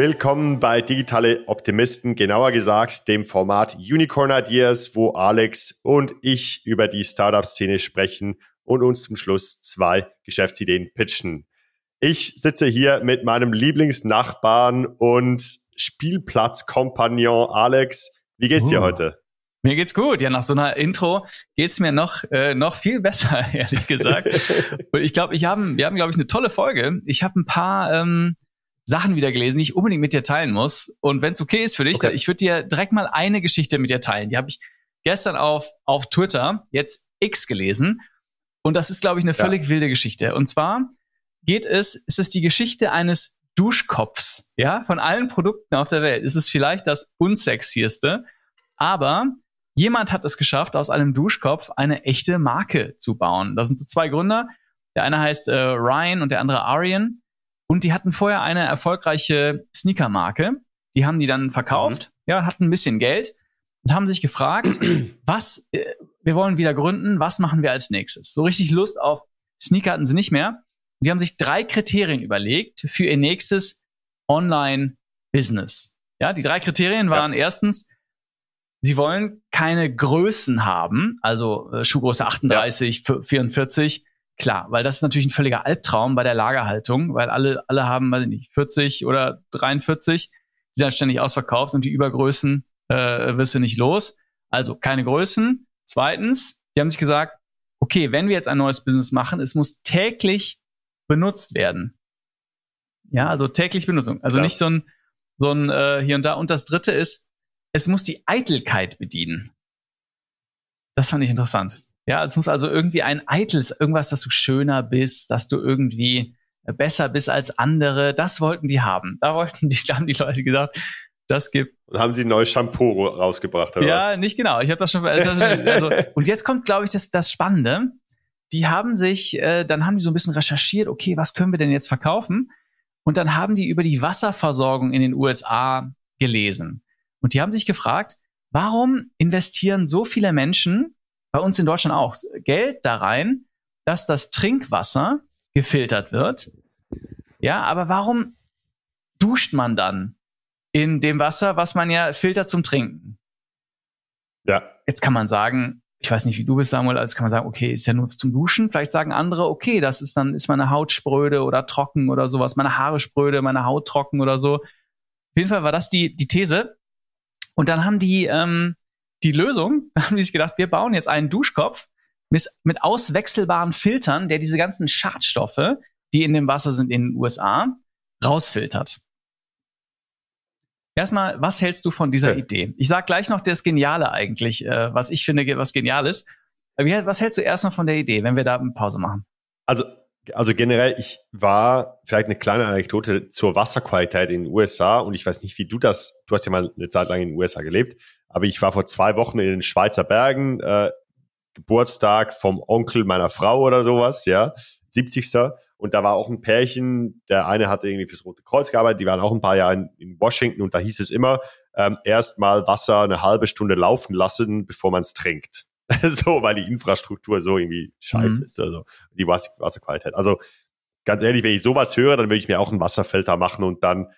Willkommen bei Digitale Optimisten, genauer gesagt dem Format Unicorn Ideas, wo Alex und ich über die Startup-Szene sprechen und uns zum Schluss zwei Geschäftsideen pitchen. Ich sitze hier mit meinem Lieblingsnachbarn und Spielplatzkompagnon Alex. Wie geht's uh. dir heute? Mir geht's gut. Ja, nach so einer Intro geht's mir noch äh, noch viel besser, ehrlich gesagt. und ich glaube, ich haben, wir haben, glaube ich, eine tolle Folge. Ich habe ein paar ähm, Sachen wieder gelesen, die ich unbedingt mit dir teilen muss. Und wenn es okay ist für dich, okay. ich würde dir direkt mal eine Geschichte mit dir teilen. Die habe ich gestern auf, auf Twitter, jetzt X gelesen. Und das ist, glaube ich, eine völlig ja. wilde Geschichte. Und zwar geht es, ist es die Geschichte eines Duschkopfs. Ja, von allen Produkten auf der Welt ist es vielleicht das unsexieste. Aber jemand hat es geschafft, aus einem Duschkopf eine echte Marke zu bauen. Da sind so zwei Gründer. Der eine heißt äh, Ryan und der andere Arian. Und die hatten vorher eine erfolgreiche Sneaker-Marke. Die haben die dann verkauft, mhm. ja, hatten ein bisschen Geld und haben sich gefragt, was, äh, wir wollen wieder gründen, was machen wir als nächstes? So richtig Lust auf Sneaker hatten sie nicht mehr. Die haben sich drei Kriterien überlegt für ihr nächstes Online-Business. Ja, die drei Kriterien waren ja. erstens, sie wollen keine Größen haben, also äh, Schuhgröße 38, ja. 44, Klar, weil das ist natürlich ein völliger Albtraum bei der Lagerhaltung, weil alle, alle haben, weiß ich nicht, 40 oder 43, die dann ständig ausverkauft und die Übergrößen äh, wirst du nicht los. Also keine Größen. Zweitens, die haben sich gesagt, okay, wenn wir jetzt ein neues Business machen, es muss täglich benutzt werden. Ja, also täglich Benutzung. Also Klar. nicht so ein, so ein äh, hier und da. Und das dritte ist, es muss die Eitelkeit bedienen. Das fand ich interessant. Ja, es muss also irgendwie ein eitles, irgendwas, dass du schöner bist, dass du irgendwie besser bist als andere. Das wollten die haben. Da wollten die, da haben die Leute gesagt, das gibt. Und haben sie ein neues Shampoo rausgebracht, oder Ja, was? nicht genau. Ich habe das schon. Also, also, und jetzt kommt, glaube ich, das, das Spannende. Die haben sich, äh, dann haben die so ein bisschen recherchiert, okay, was können wir denn jetzt verkaufen? Und dann haben die über die Wasserversorgung in den USA gelesen. Und die haben sich gefragt, warum investieren so viele Menschen bei uns in Deutschland auch, Geld da rein, dass das Trinkwasser gefiltert wird. Ja, aber warum duscht man dann in dem Wasser, was man ja filtert zum Trinken? Ja. Jetzt kann man sagen, ich weiß nicht, wie du bist, Samuel, als kann man sagen, okay, ist ja nur zum Duschen. Vielleicht sagen andere, okay, das ist dann, ist meine Haut spröde oder trocken oder sowas, meine Haare spröde, meine Haut trocken oder so. Auf jeden Fall war das die, die These. Und dann haben die ähm, die Lösung, da haben die sich gedacht, wir bauen jetzt einen Duschkopf mit, mit auswechselbaren Filtern, der diese ganzen Schadstoffe, die in dem Wasser sind in den USA, rausfiltert. Erstmal, was hältst du von dieser ja. Idee? Ich sag gleich noch das Geniale eigentlich, äh, was ich finde, was genial ist. Was hältst du erstmal von der Idee, wenn wir da eine Pause machen? Also, also generell, ich war vielleicht eine kleine Anekdote zur Wasserqualität in den USA und ich weiß nicht, wie du das, du hast ja mal eine Zeit lang in den USA gelebt, aber ich war vor zwei Wochen in den Schweizer Bergen, äh, Geburtstag vom Onkel meiner Frau oder sowas, ja, 70. Und da war auch ein Pärchen, der eine hatte irgendwie fürs Rote Kreuz gearbeitet, die waren auch ein paar Jahre in, in Washington und da hieß es immer, ähm, erst mal Wasser eine halbe Stunde laufen lassen, bevor man es trinkt. so, weil die Infrastruktur so irgendwie scheiße mhm. ist, also die Wasser Wasserqualität. Also ganz ehrlich, wenn ich sowas höre, dann würde ich mir auch einen Wasserfilter machen und dann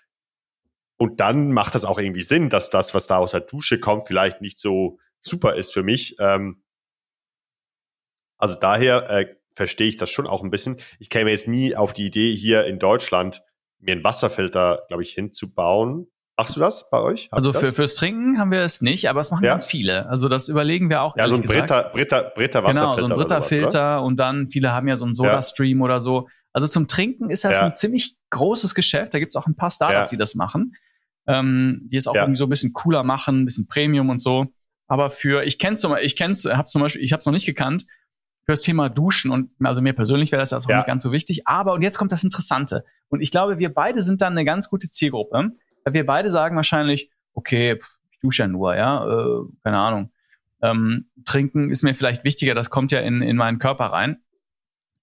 und dann macht das auch irgendwie Sinn, dass das, was da aus der Dusche kommt, vielleicht nicht so super ist für mich. Ähm, also daher äh, verstehe ich das schon auch ein bisschen. Ich käme jetzt nie auf die Idee, hier in Deutschland mir einen Wasserfilter, glaube ich, hinzubauen. Machst du das bei euch? Habt also für, fürs Trinken haben wir es nicht, aber es machen ja? ganz viele. Also das überlegen wir auch. Ja, so ein Britta, Britta, Britta Wasserfilter. Genau, so ein Britta-Filter und dann viele haben ja so einen Soda-Stream ja. oder so. Also zum Trinken ist das ja. ein ziemlich großes Geschäft. Da gibt es auch ein paar Startups, die das machen ähm, die es auch ja. irgendwie so ein bisschen cooler machen, ein bisschen Premium und so. Aber für, ich kenne zum ich kenn's, hab zum Beispiel, ich habe es noch nicht gekannt, für das Thema Duschen und also mir persönlich wäre das also ja. nicht ganz so wichtig. Aber und jetzt kommt das Interessante. Und ich glaube, wir beide sind dann eine ganz gute Zielgruppe. Weil wir beide sagen wahrscheinlich, okay, ich dusche ja nur, ja, äh, keine Ahnung. Ähm, trinken ist mir vielleicht wichtiger, das kommt ja in, in meinen Körper rein.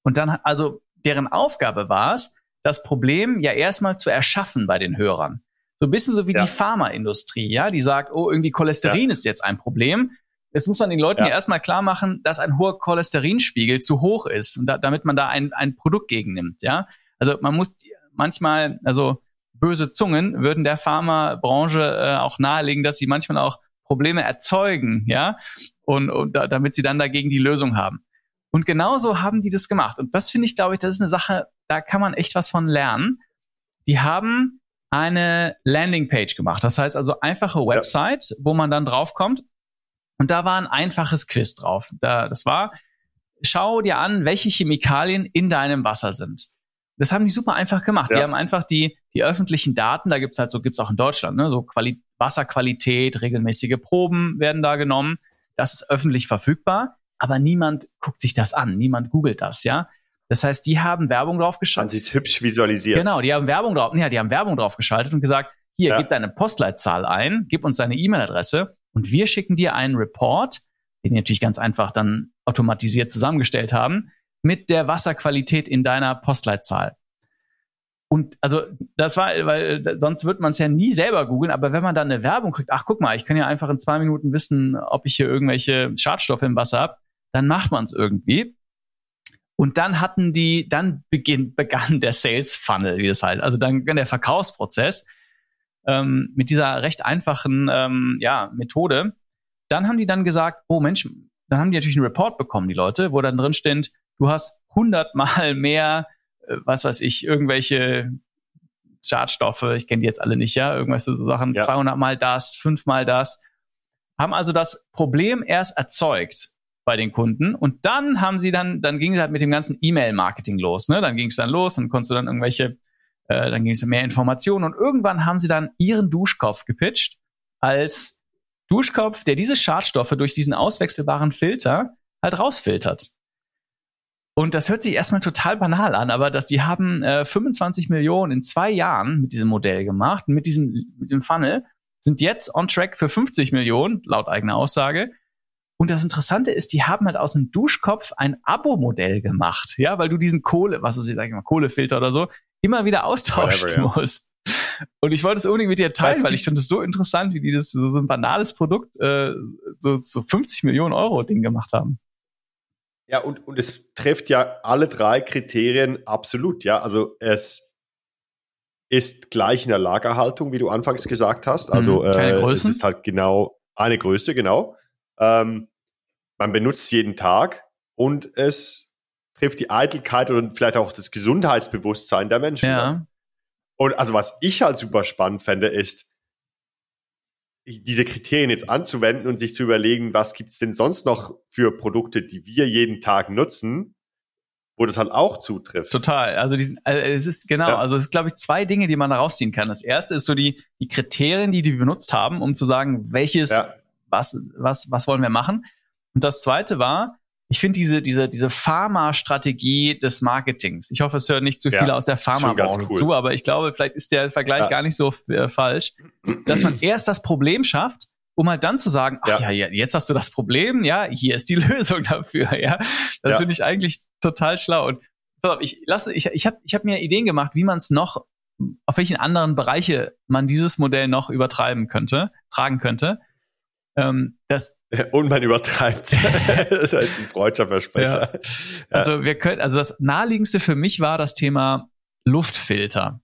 Und dann, also deren Aufgabe war es, das Problem ja erstmal zu erschaffen bei den Hörern. So ein bisschen so wie ja. die Pharmaindustrie, ja, die sagt, oh, irgendwie Cholesterin ja. ist jetzt ein Problem. Jetzt muss man den Leuten ja, ja erstmal klar machen, dass ein hoher Cholesterinspiegel zu hoch ist und da, damit man da ein, ein Produkt gegennimmt, ja. Also man muss manchmal, also böse Zungen würden der Pharmabranche äh, auch nahelegen, dass sie manchmal auch Probleme erzeugen, ja, und, und da, damit sie dann dagegen die Lösung haben. Und genauso haben die das gemacht. Und das finde ich, glaube ich, das ist eine Sache, da kann man echt was von lernen. Die haben eine Landingpage gemacht. Das heißt also einfache Website, ja. wo man dann draufkommt. Und da war ein einfaches Quiz drauf. Da, das war, schau dir an, welche Chemikalien in deinem Wasser sind. Das haben die super einfach gemacht. Ja. Die haben einfach die, die öffentlichen Daten, da gibt's halt, so gibt's auch in Deutschland, ne, so Quali Wasserqualität, regelmäßige Proben werden da genommen. Das ist öffentlich verfügbar, aber niemand guckt sich das an, niemand googelt das, ja. Das heißt, die haben Werbung drauf geschaltet. Haben sie es hübsch visualisiert. Genau, die haben Werbung drauf, ja, die haben Werbung drauf geschaltet und gesagt, hier, ja. gib deine Postleitzahl ein, gib uns deine E-Mail-Adresse und wir schicken dir einen Report, den die natürlich ganz einfach dann automatisiert zusammengestellt haben, mit der Wasserqualität in deiner Postleitzahl. Und also das war, weil sonst wird man es ja nie selber googeln, aber wenn man dann eine Werbung kriegt, ach guck mal, ich kann ja einfach in zwei Minuten wissen, ob ich hier irgendwelche Schadstoffe im Wasser habe, dann macht man es irgendwie. Und dann hatten die, dann beginn, begann der Sales Funnel, wie das heißt. Also dann der Verkaufsprozess ähm, mit dieser recht einfachen ähm, ja, Methode. Dann haben die dann gesagt, oh Mensch, dann haben die natürlich einen Report bekommen, die Leute, wo dann drin steht, du hast hundertmal mehr, äh, was weiß ich, irgendwelche Schadstoffe, ich kenne die jetzt alle nicht, ja, irgendwelche so Sachen, ja. 200 mal das, fünfmal das, haben also das Problem erst erzeugt bei den Kunden und dann haben sie dann, dann ging es halt mit dem ganzen E-Mail-Marketing los, ne, dann ging es dann los und konntest du dann irgendwelche, äh, dann ging es mehr Informationen und irgendwann haben sie dann ihren Duschkopf gepitcht als Duschkopf, der diese Schadstoffe durch diesen auswechselbaren Filter halt rausfiltert. Und das hört sich erstmal total banal an, aber dass die haben äh, 25 Millionen in zwei Jahren mit diesem Modell gemacht, mit diesem mit dem Funnel, sind jetzt on track für 50 Millionen, laut eigener Aussage. Und das Interessante ist, die haben halt aus dem Duschkopf ein Abo-Modell gemacht, ja, weil du diesen Kohle, was weiß ich, sag ich mal, Kohlefilter oder so, immer wieder austauschen Whatever, ja. musst. Und ich wollte es unbedingt mit dir teilen, weil ich finde es so interessant, wie die das so, so ein banales Produkt äh, so, so 50 Millionen Euro Ding gemacht haben. Ja, und, und es trifft ja alle drei Kriterien absolut, ja. Also es ist gleich in der Lagerhaltung, wie du anfangs gesagt hast. Also mhm, äh, es ist halt genau eine Größe, genau. Ähm, man benutzt es jeden Tag und es trifft die Eitelkeit und vielleicht auch das Gesundheitsbewusstsein der Menschen. Ja. Und also was ich halt super spannend fände, ist, diese Kriterien jetzt anzuwenden und sich zu überlegen, was gibt's denn sonst noch für Produkte, die wir jeden Tag nutzen, wo das halt auch zutrifft. Total. Also, diesen, also es ist genau, ja. also es ist, glaube ich, zwei Dinge, die man da rausziehen kann. Das erste ist so die, die Kriterien, die die benutzt haben, um zu sagen, welches, ja. Was, was, was wollen wir machen. Und das zweite war, ich finde diese, diese, diese Pharma-Strategie des Marketings. Ich hoffe, es hört nicht zu viele ja, aus der Pharma-Branche cool. zu, aber ich glaube, vielleicht ist der Vergleich ja. gar nicht so äh, falsch, dass man erst das Problem schafft, um halt dann zu sagen, ach ja. ja, jetzt hast du das Problem, ja, hier ist die Lösung dafür, ja. Das finde ich eigentlich total schlau. Und ich lasse, ich, ich habe ich hab mir Ideen gemacht, wie man es noch, auf welchen anderen Bereiche man dieses Modell noch übertreiben könnte, tragen könnte. Ähm, das und man übertreibt. das ist ein freudscher Versprecher. Ja. Also wir können, also das naheliegendste für mich war das Thema Luftfilter.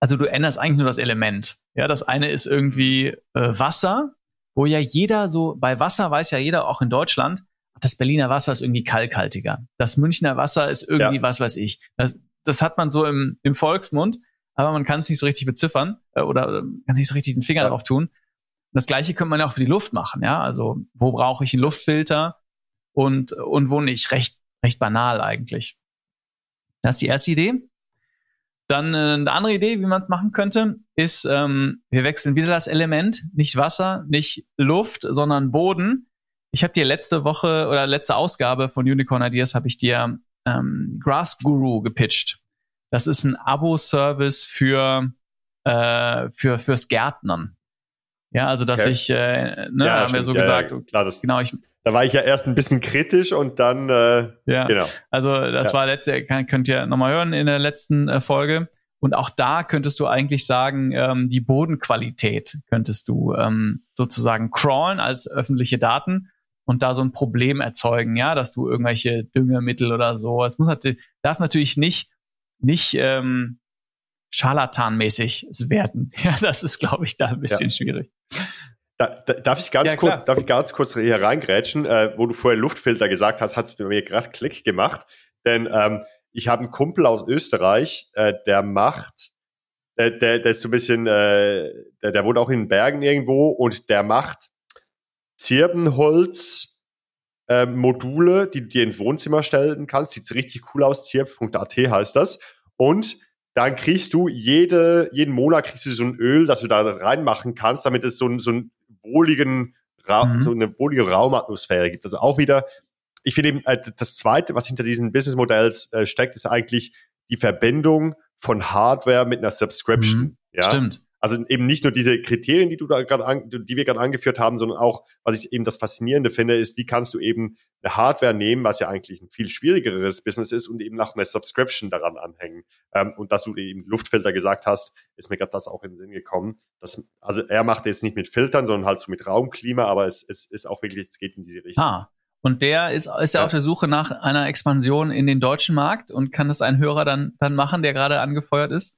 Also du änderst eigentlich nur das Element. Ja, das eine ist irgendwie äh, Wasser, wo ja jeder so, bei Wasser weiß ja jeder, auch in Deutschland, das Berliner Wasser ist irgendwie kalkhaltiger. Das Münchner Wasser ist irgendwie, ja. was weiß ich. Das, das hat man so im, im Volksmund, aber man kann es nicht so richtig beziffern äh, oder äh, kann sich so richtig den Finger ja. drauf tun. Das gleiche könnte man ja auch für die Luft machen, ja. Also wo brauche ich einen Luftfilter und, und wo nicht? Recht, recht banal eigentlich. Das ist die erste Idee. Dann äh, eine andere Idee, wie man es machen könnte, ist, ähm, wir wechseln wieder das Element, nicht Wasser, nicht Luft, sondern Boden. Ich habe dir letzte Woche oder letzte Ausgabe von Unicorn Ideas habe ich dir ähm, Grass Guru gepitcht. Das ist ein Abo-Service für, äh, für fürs Gärtnern. Ja, also dass okay. ich, äh, ne, ja, haben stimmt. wir so ja, gesagt, ja, klar, das, genau, ich, da war ich ja erst ein bisschen kritisch und dann, äh, ja, genau. Also das war letzte, könnt ihr nochmal hören in der letzten äh, Folge. Und auch da könntest du eigentlich sagen, ähm, die Bodenqualität könntest du ähm, sozusagen crawlen als öffentliche Daten und da so ein Problem erzeugen, ja, dass du irgendwelche Düngemittel oder so. Es muss natürlich, darf natürlich nicht, nicht ähm, scharlatanmäßig werden. Ja, das ist, glaube ich, da ein bisschen ja. schwierig. Da, da, darf, ich ganz ja, kurz, darf ich ganz kurz hier reingrätschen? Äh, wo du vorher Luftfilter gesagt hast, hat es bei mir gerade Klick gemacht. Denn ähm, ich habe einen Kumpel aus Österreich, äh, der macht, der, der, der ist so ein bisschen, äh, der, der wohnt auch in den Bergen irgendwo und der macht Zirbenholz äh, Module, die du dir ins Wohnzimmer stellen kannst. Sieht richtig cool aus. Zirb.at heißt das. Und dann kriegst du jede, jeden Monat kriegst du so ein Öl, das du da reinmachen kannst, damit es so, so einen wohligen, mhm. so eine wohlige Raumatmosphäre gibt. Also auch wieder, ich finde eben, äh, das zweite, was hinter diesen Businessmodells äh, steckt, ist eigentlich die Verbindung von Hardware mit einer Subscription. Mhm. Ja? Stimmt. Also eben nicht nur diese Kriterien, die du da gerade, die wir gerade angeführt haben, sondern auch, was ich eben das Faszinierende finde, ist, wie kannst du eben eine Hardware nehmen, was ja eigentlich ein viel schwierigeres Business ist und eben nach einer Subscription daran anhängen. Ähm, und dass du eben Luftfilter gesagt hast, ist mir gerade das auch in den Sinn gekommen. Dass, also er macht jetzt nicht mit Filtern, sondern halt so mit Raumklima, aber es, es ist auch wirklich, es geht in diese Richtung. Ah. Und der ist, ist ja auf der Suche nach einer Expansion in den deutschen Markt und kann das ein Hörer dann, dann machen, der gerade angefeuert ist?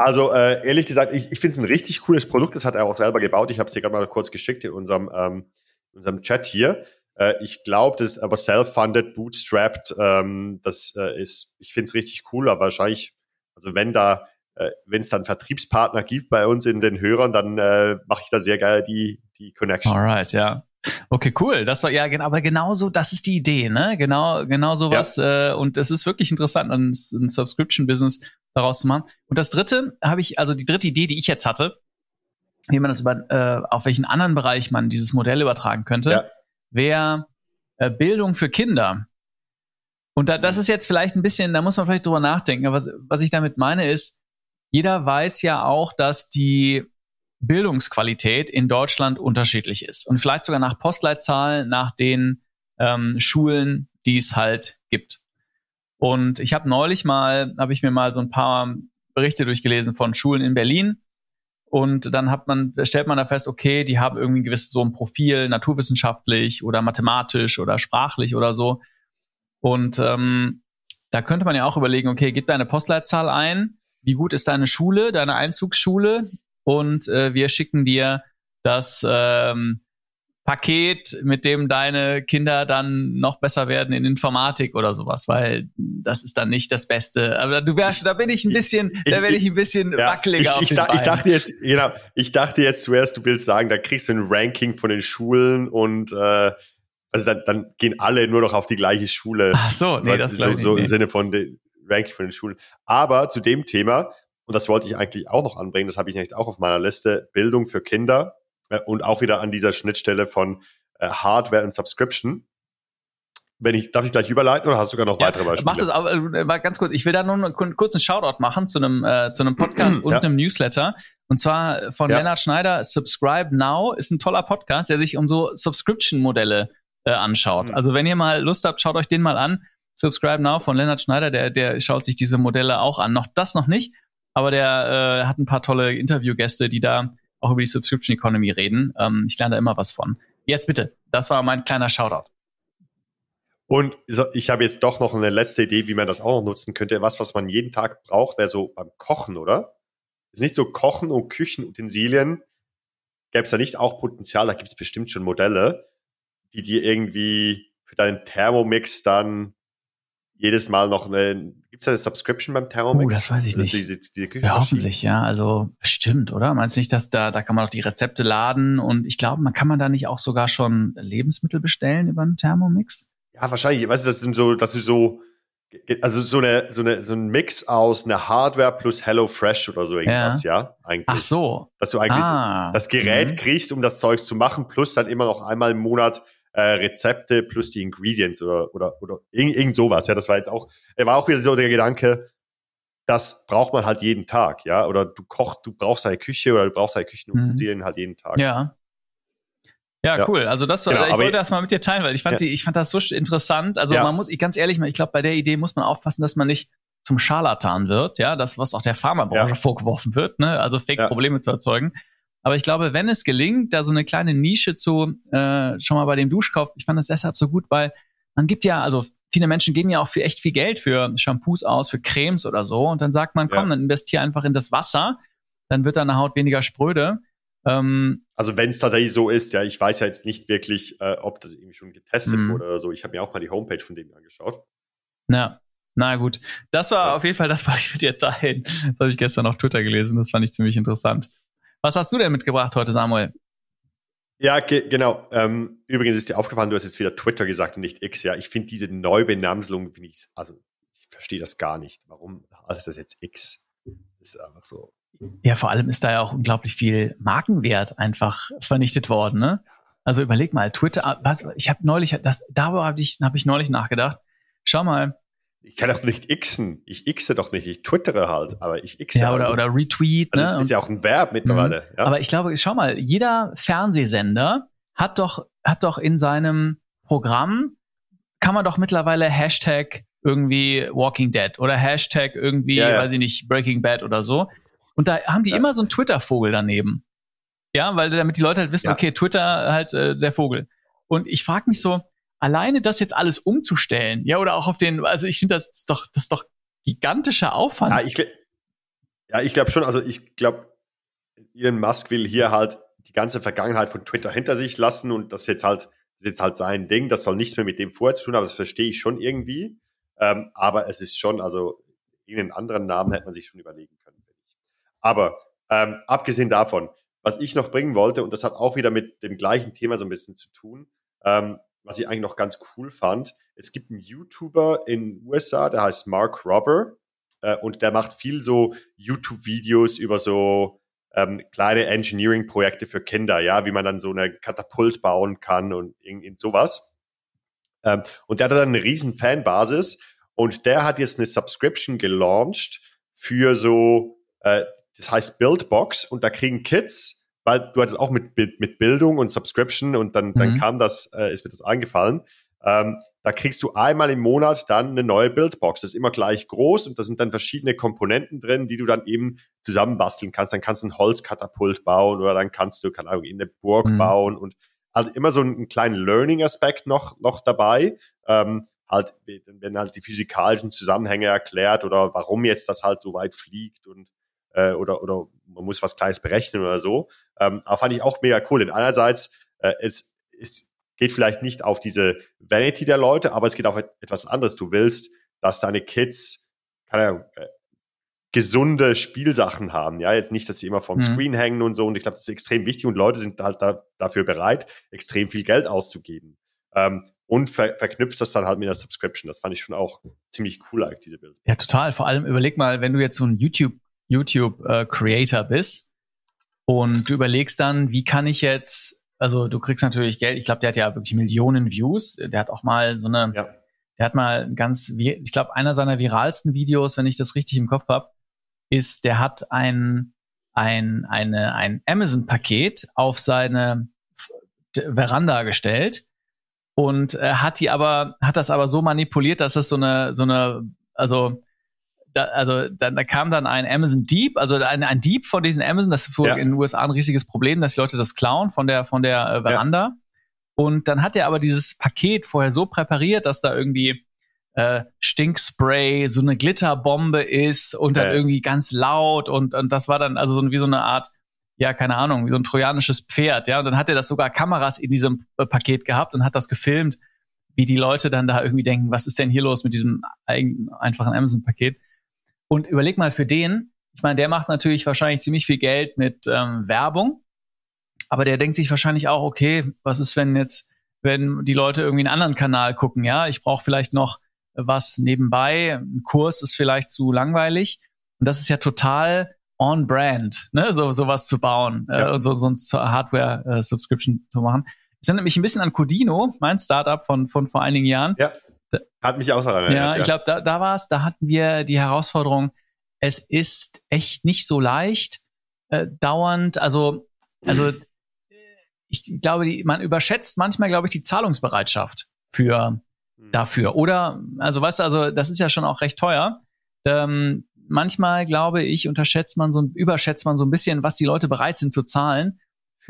Also äh, ehrlich gesagt, ich, ich finde es ein richtig cooles Produkt. Das hat er auch selber gebaut. Ich habe es dir gerade mal kurz geschickt in unserem, ähm, in unserem Chat hier. Äh, ich glaube, das ist aber self-funded, bootstrapped. Ähm, das äh, ist, ich finde es richtig cool, aber wahrscheinlich, also wenn da, äh, wenn es dann Vertriebspartner gibt bei uns in den Hörern, dann äh, mache ich da sehr geil die, die Connection. Alright, ja. Okay, cool. Das soll ja genau, aber genauso, das ist die Idee, ne? Genau, genau sowas. Ja. Äh, und es ist wirklich interessant, ein, ein Subscription-Business daraus zu machen. Und das dritte habe ich, also die dritte Idee, die ich jetzt hatte, wie man das über, äh, auf welchen anderen Bereich man dieses Modell übertragen könnte, ja. wäre äh, Bildung für Kinder. Und da, das ist jetzt vielleicht ein bisschen, da muss man vielleicht drüber nachdenken. Aber was, was ich damit meine ist, jeder weiß ja auch, dass die Bildungsqualität in Deutschland unterschiedlich ist. Und vielleicht sogar nach Postleitzahl, nach den ähm, Schulen, die es halt gibt. Und ich habe neulich mal, habe ich mir mal so ein paar Berichte durchgelesen von Schulen in Berlin. Und dann hat man, stellt man da fest, okay, die haben irgendwie ein so ein Profil, naturwissenschaftlich oder mathematisch oder sprachlich oder so. Und ähm, da könnte man ja auch überlegen, okay, gib deine Postleitzahl ein, wie gut ist deine Schule, deine Einzugsschule, und äh, wir schicken dir das ähm, Paket, mit dem deine Kinder dann noch besser werden in Informatik oder sowas, weil das ist dann nicht das Beste. Aber du wärst, da bin ich ein bisschen, ich, da werde ich ein bisschen ja, wackeliger. Ich, ich, ich, dachte jetzt, genau, ich dachte jetzt zuerst, du willst sagen, da kriegst du ein Ranking von den Schulen und äh, also dann, dann gehen alle nur noch auf die gleiche Schule. Ach so, nee, das so, so im Sinne von den Ranking von den Schulen. Aber zu dem Thema, und das wollte ich eigentlich auch noch anbringen, das habe ich nicht auch auf meiner Liste, Bildung für Kinder äh, und auch wieder an dieser Schnittstelle von äh, Hardware und Subscription. Wenn ich, darf ich gleich überleiten oder hast du sogar noch ja, weitere Beispiele? Mach das aber äh, ganz kurz. Ich will da nur einen kurzen Shoutout machen zu einem, zu einem Podcast und ja. einem Newsletter. Und zwar von ja. Lennart Schneider, Subscribe Now, ist ein toller Podcast, der sich um so Subscription-Modelle anschaut. Mhm. Also wenn ihr mal Lust habt, schaut euch den mal an. Subscribe Now von Lennart Schneider, der, der schaut sich diese Modelle auch an. Noch das noch nicht, aber der äh, hat ein paar tolle Interviewgäste, die da auch über die Subscription Economy reden. Ähm, ich lerne da immer was von. Jetzt bitte, das war mein kleiner Shoutout. Und ich habe jetzt doch noch eine letzte Idee, wie man das auch noch nutzen könnte. Was, was man jeden Tag braucht, wäre so beim Kochen, oder? Ist nicht so Kochen und Küchenutensilien. Gäbe es da nicht auch Potenzial? Da gibt es bestimmt schon Modelle, die dir irgendwie für deinen Thermomix dann jedes Mal noch eine, gibt es eine Subscription beim Thermomix? Oh, das weiß ich nicht. Diese, diese ja, hoffentlich, ja. Also bestimmt, oder? Meinst du nicht, dass da, da kann man auch die Rezepte laden und ich glaube, man kann man da nicht auch sogar schon Lebensmittel bestellen über einen Thermomix? Ja, wahrscheinlich. Weißt du, das sind so, das ist so, also so eine, so eine, so ein Mix aus einer Hardware plus Hello Fresh oder so irgendwas, ja, ja eigentlich. Ach so. Dass du eigentlich ah. das Gerät mhm. kriegst, um das Zeug zu machen, plus dann immer noch einmal im Monat äh, Rezepte plus die Ingredients oder, oder, oder irgend, irgend sowas. Ja, das war jetzt auch, war auch wieder so der Gedanke, das braucht man halt jeden Tag, ja, oder du kochst, du brauchst eine Küche oder du brauchst eine Küchenutensilien mhm. halt jeden Tag. Ja. Ja, ja. cool. Also das, genau, ich wollte das mal mit dir teilen, weil ich fand, ja. die, ich fand das so interessant. Also ja. man muss, ich ganz ehrlich, ich glaube, bei der Idee muss man aufpassen, dass man nicht zum Scharlatan wird, ja, das, was auch der Pharmabranche vorgeworfen wird, ne, also Fake-Probleme zu erzeugen. Aber ich glaube, wenn es gelingt, da so eine kleine Nische zu, äh, schon mal bei dem Duschkopf, ich fand das deshalb so gut, weil man gibt ja, also viele Menschen geben ja auch für echt viel Geld für Shampoos aus, für Cremes oder so. Und dann sagt man, komm, ja. dann investier einfach in das Wasser, dann wird deine Haut weniger spröde. Ähm, also wenn es tatsächlich so ist, ja, ich weiß ja jetzt nicht wirklich, äh, ob das irgendwie schon getestet mhm. wurde oder so. Ich habe mir auch mal die Homepage von denen angeschaut. Ja, na gut. Das war ja. auf jeden Fall, das wollte ich mit dir teilen. Das habe ich gestern auf Twitter gelesen. Das fand ich ziemlich interessant. Was hast du denn mitgebracht heute, Samuel? Ja, ge genau. Ähm, übrigens ist dir aufgefallen, du hast jetzt wieder Twitter gesagt und nicht X. Ja, ich finde diese Neubenamselung, finde ich, also ich verstehe das gar nicht. Warum ist das jetzt X? Das ist einfach so. Ja, vor allem ist da ja auch unglaublich viel Markenwert einfach vernichtet worden. Ne? Also überleg mal, Twitter, was, ich habe neulich, das, darüber habe ich, hab ich neulich nachgedacht. Schau mal. Ich kann doch nicht xen. Ich xe doch nicht. Ich twittere halt, aber ich xe. Ja, oder, halt oder retweet. Ne? Das ist ja auch ein Verb mittlerweile. Mhm. Ja? Aber ich glaube, schau mal, jeder Fernsehsender hat doch, hat doch in seinem Programm, kann man doch mittlerweile Hashtag irgendwie Walking Dead oder Hashtag irgendwie, ja, ja. weiß ich nicht, Breaking Bad oder so. Und da haben die immer so einen Twitter-Vogel daneben. Ja, weil damit die Leute halt wissen, okay, Twitter halt äh, der Vogel. Und ich frage mich so, alleine das jetzt alles umzustellen, ja, oder auch auf den, also ich finde, das ist doch, das ist doch gigantischer Aufwand. Ja, ich, ja, ich glaube schon, also ich glaube, Elon Musk will hier halt die ganze Vergangenheit von Twitter hinter sich lassen und das jetzt halt, das jetzt halt sein Ding, das soll nichts mehr mit dem vorher zu tun haben, das verstehe ich schon irgendwie. Ähm, aber es ist schon, also irgendeinen anderen Namen hätte man sich schon überlegen können. Aber ähm, abgesehen davon, was ich noch bringen wollte, und das hat auch wieder mit dem gleichen Thema so ein bisschen zu tun, ähm, was ich eigentlich noch ganz cool fand. Es gibt einen YouTuber in den USA, der heißt Mark Robber äh, und der macht viel so YouTube-Videos über so ähm, kleine Engineering-Projekte für Kinder, ja, wie man dann so eine Katapult bauen kann und irgendwie sowas. Ähm, und der hat dann eine riesen Fanbasis und der hat jetzt eine Subscription gelauncht für so äh, das heißt Buildbox und da kriegen Kids, weil du hattest auch mit, mit Bildung und Subscription und dann, mhm. dann kam das, äh, ist mir das eingefallen. Ähm, da kriegst du einmal im Monat dann eine neue Buildbox. Das ist immer gleich groß und da sind dann verschiedene Komponenten drin, die du dann eben zusammenbasteln kannst. Dann kannst du ein Holzkatapult bauen oder dann kannst du, keine Ahnung, eine Burg mhm. bauen und also immer so einen kleinen Learning-Aspekt noch, noch dabei. Ähm, halt, wenn halt die physikalischen Zusammenhänge erklärt oder warum jetzt das halt so weit fliegt und äh, oder, oder man muss was Kleines berechnen oder so. Ähm, aber fand ich auch mega cool. Denn einerseits, äh, es, es geht vielleicht nicht auf diese Vanity der Leute, aber es geht auf etwas anderes. Du willst, dass deine Kids, keine Ahnung, äh, gesunde Spielsachen haben. Ja, jetzt nicht, dass sie immer vom mhm. Screen hängen und so. Und ich glaube, das ist extrem wichtig und Leute sind halt da, dafür bereit, extrem viel Geld auszugeben. Ähm, und ver verknüpft das dann halt mit einer Subscription. Das fand ich schon auch ziemlich cool, eigentlich, diese Bild. Ja, total. Vor allem überleg mal, wenn du jetzt so ein YouTube YouTube-Creator äh, bist und du überlegst dann, wie kann ich jetzt, also du kriegst natürlich Geld, ich glaube, der hat ja wirklich Millionen Views, der hat auch mal so eine, ja. der hat mal ganz, ich glaube, einer seiner viralsten Videos, wenn ich das richtig im Kopf habe, ist, der hat ein, ein, eine, ein Amazon-Paket auf seine Veranda gestellt und äh, hat die aber, hat das aber so manipuliert, dass es so eine, so eine, also da, also da, da kam dann ein Amazon Dieb, also ein, ein Dieb von diesen Amazon, das ist ja. in den USA ein riesiges Problem, dass die Leute das klauen von der, von der äh, Veranda. Ja. Und dann hat er aber dieses Paket vorher so präpariert, dass da irgendwie äh, Stinkspray, so eine Glitterbombe ist und dann ja. irgendwie ganz laut und, und das war dann also so wie so eine Art, ja, keine Ahnung, wie so ein trojanisches Pferd, ja. Und dann hat er das sogar Kameras in diesem äh, Paket gehabt und hat das gefilmt, wie die Leute dann da irgendwie denken, was ist denn hier los mit diesem einfachen Amazon-Paket? Und überleg mal für den, ich meine, der macht natürlich wahrscheinlich ziemlich viel Geld mit ähm, Werbung, aber der denkt sich wahrscheinlich auch, okay, was ist, wenn jetzt, wenn die Leute irgendwie einen anderen Kanal gucken, ja, ich brauche vielleicht noch was nebenbei, ein Kurs ist vielleicht zu langweilig. Und das ist ja total on-brand, ne, so sowas zu bauen äh, ja. äh, und so, so eine Hardware-Subscription äh, zu machen. Ich erinnere mich ein bisschen an Codino, mein Startup von, von vor einigen Jahren. Ja. Hat mich auch daran erinnert. Ja, ich glaube, da, da war es, da hatten wir die Herausforderung, es ist echt nicht so leicht, äh, dauernd, also, also ich glaube, die, man überschätzt manchmal, glaube ich, die Zahlungsbereitschaft für hm. dafür. Oder, also weißt du, also das ist ja schon auch recht teuer. Ähm, manchmal, glaube ich, unterschätzt man so, überschätzt man so ein bisschen, was die Leute bereit sind zu zahlen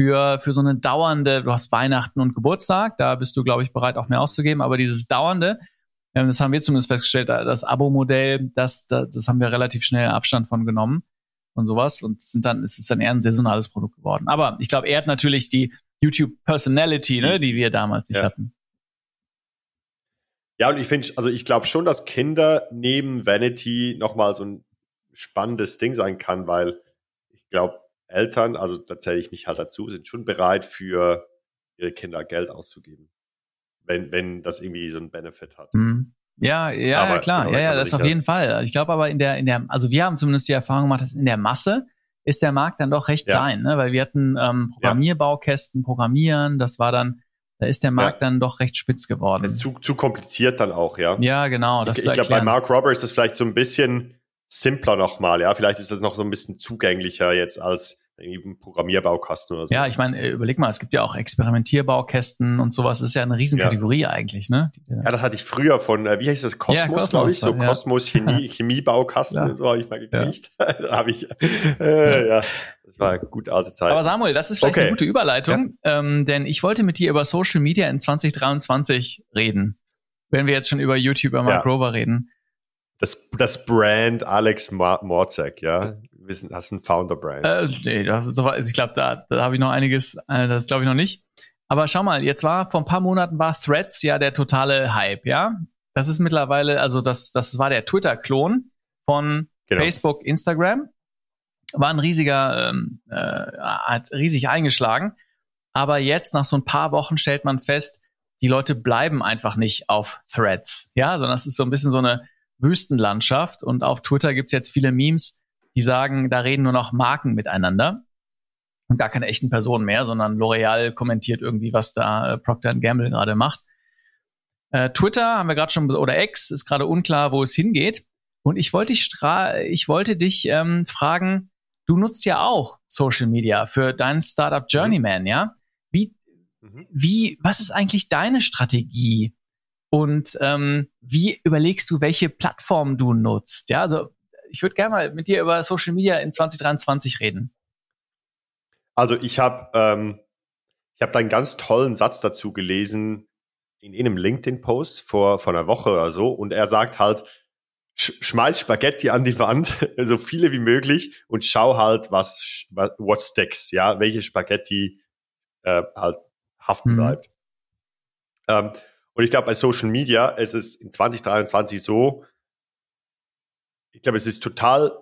für, für so eine dauernde, du hast Weihnachten und Geburtstag, da bist du, glaube ich, bereit, auch mehr auszugeben, aber dieses dauernde, Ähm, das haben wir zumindest festgestellt, das Abo-Modell, das, das, das haben wir relativ schnell Abstand von genommen und sowas und sind dann, es ist dann eher ein saisonales Produkt geworden. Aber ich glaube, er hat natürlich die YouTube-Personality, ne, die wir damals nicht ja. hatten. Ja, und ich finde, also ich glaube schon, dass Kinder neben Vanity nochmal so ein spannendes Ding sein kann, weil ich glaube, Eltern, also da zähle ich mich halt dazu, sind schon bereit für ihre Kinder Geld auszugeben. Wenn, wenn das irgendwie so einen Benefit hat. Mhm. Ja, ja, aber, klar, genau, ja, ja, das auf jeden Fall. Ich glaube aber in der, in der, also wir haben zumindest die Erfahrung gemacht, dass in der Masse ist der Markt dann doch recht ja. klein, ne? weil wir hatten ähm, Programmierbaukästen, Programmieren, das war dann, da ist der Markt ja. dann doch recht spitz geworden. Das ist zu, zu kompliziert dann auch, ja. Ja, genau. Das ich ich glaube, bei Mark Roberts ist das vielleicht so ein bisschen simpler nochmal, ja. Vielleicht ist das noch so ein bisschen zugänglicher jetzt als irgendwie ein Programmierbaukasten oder so. Ja, ich meine, äh, überleg mal, es gibt ja auch Experimentierbaukästen und sowas. Das ist ja eine Riesenkategorie ja. eigentlich, ne? Ja, das hatte ich früher von, äh, wie heißt das, Kosmos, ja, Kosmos glaube ich, so ja. Kosmos Chemie, Chemiebaukasten und so habe ich mal gekriegt. Da habe ich, äh, ja, das war eine gute alte Zeit. Aber Samuel, das ist vielleicht okay. eine gute Überleitung, ähm, denn ich wollte mit dir über Social Media in 2023 reden, wenn wir jetzt schon über YouTuber Mark Rover reden. Das, das Brand Alex Morzek, ja wissen, hast ein Founder-Brand. Äh, nee, das, ich glaube, da, da habe ich noch einiges, äh, das glaube ich noch nicht. Aber schau mal, jetzt war vor ein paar Monaten war Threads ja der totale Hype, ja. Das ist mittlerweile, also das, das war der Twitter-Klon von genau. Facebook, Instagram. War ein riesiger, ähm, äh, hat riesig eingeschlagen. Aber jetzt, nach so ein paar Wochen, stellt man fest, die Leute bleiben einfach nicht auf Threads, ja, sondern es ist so ein bisschen so eine Wüstenlandschaft. Und auf Twitter gibt's jetzt viele Memes, die sagen, da reden nur noch Marken miteinander und gar keine echten Personen mehr, sondern L'Oreal kommentiert irgendwie, was da äh, Procter Gamble gerade macht. Äh, Twitter haben wir gerade schon, oder X ist gerade unklar, wo es hingeht. Und ich wollte dich, ich wollte dich ähm, fragen, du nutzt ja auch Social Media für dein Startup Journeyman, mhm. ja? Wie, mhm. wie, was ist eigentlich deine Strategie? Und ähm, wie überlegst du, welche Plattform du nutzt? Ja, also ich würde gerne mal mit dir über Social Media in 2023 reden. Also ich habe ähm, ich habe da einen ganz tollen Satz dazu gelesen in einem LinkedIn-Post vor, vor einer Woche oder so und er sagt halt, sch schmeiß Spaghetti an die Wand, so viele wie möglich und schau halt, was, was what sticks, ja, welche Spaghetti äh, halt haften mhm. bleibt. Ähm, und ich glaube, bei Social Media ist es in 2023 so, ich glaube, es ist total,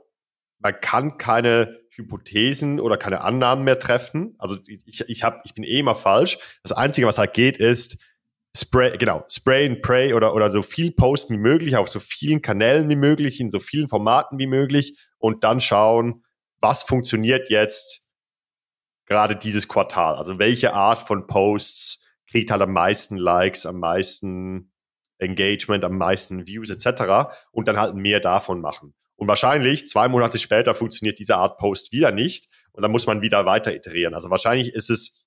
man kann keine Hypothesen oder keine Annahmen mehr treffen. Also ich, ich, hab, ich bin eh immer falsch. Das Einzige, was halt geht, ist Spray, genau, Spray and Pray oder, oder so viel posten wie möglich auf so vielen Kanälen wie möglich, in so vielen Formaten wie möglich und dann schauen, was funktioniert jetzt gerade dieses Quartal. Also welche Art von Posts kriegt halt am meisten Likes, am meisten Engagement, am meisten Views etc. und dann halt mehr davon machen. Und wahrscheinlich zwei Monate später funktioniert diese Art Post wieder nicht und dann muss man wieder weiter iterieren. Also wahrscheinlich ist es,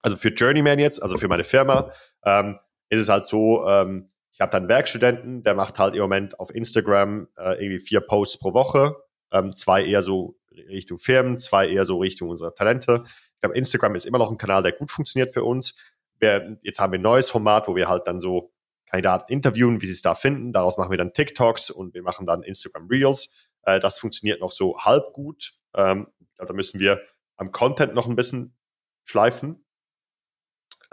also für Journeyman jetzt, also für meine Firma, ähm, ist es halt so, ähm, ich habe dann Werkstudenten, der macht halt im Moment auf Instagram äh, irgendwie vier Posts pro Woche, ähm, zwei eher so Richtung Firmen, zwei eher so Richtung unserer Talente. Ich glaube, Instagram ist immer noch ein Kanal, der gut funktioniert für uns. Wir, jetzt haben wir ein neues Format, wo wir halt dann so Kandidaten interviewen, wie sie es da finden. Daraus machen wir dann TikToks und wir machen dann Instagram Reels. Äh, das funktioniert noch so halb gut. Ähm, da müssen wir am Content noch ein bisschen schleifen.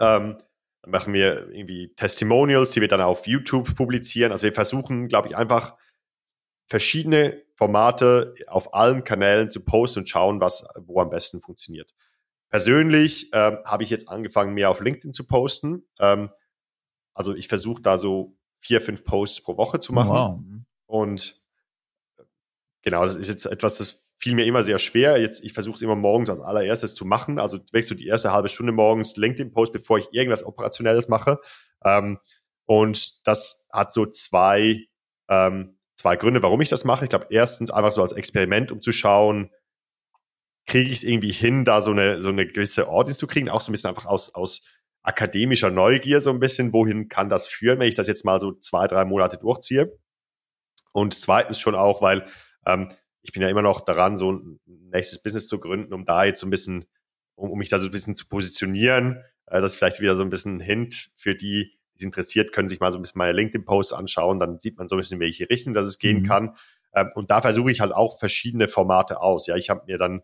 Ähm, dann machen wir irgendwie Testimonials, die wir dann auf YouTube publizieren. Also wir versuchen, glaube ich, einfach verschiedene Formate auf allen Kanälen zu posten und schauen, was wo am besten funktioniert. Persönlich ähm, habe ich jetzt angefangen, mehr auf LinkedIn zu posten. Ähm, also ich versuche da so vier, fünf Posts pro Woche zu machen. Wow. Und äh, genau, das ist jetzt etwas, das fiel mir immer sehr schwer. Jetzt, ich versuche es immer morgens als allererstes zu machen. Also wechsle so die erste halbe Stunde morgens LinkedIn-Post, bevor ich irgendwas Operationelles mache. Ähm, und das hat so zwei, ähm, zwei Gründe, warum ich das mache. Ich glaube, erstens einfach so als Experiment, um zu schauen, kriege ich es irgendwie hin, da so eine, so eine gewisse Audience zu kriegen, auch so ein bisschen einfach aus, aus akademischer Neugier so ein bisschen, wohin kann das führen, wenn ich das jetzt mal so zwei, drei Monate durchziehe. Und zweitens schon auch, weil ähm, ich bin ja immer noch daran, so ein nächstes Business zu gründen, um da jetzt so ein bisschen, um, um mich da so ein bisschen zu positionieren. Äh, das ist vielleicht wieder so ein bisschen ein Hint für die, die die interessiert, können sich mal so ein bisschen meine LinkedIn-Posts anschauen, dann sieht man so ein bisschen, in welche Richtung das es gehen mhm. kann. Ähm, und da versuche ich halt auch verschiedene Formate aus. Ja, ich habe mir dann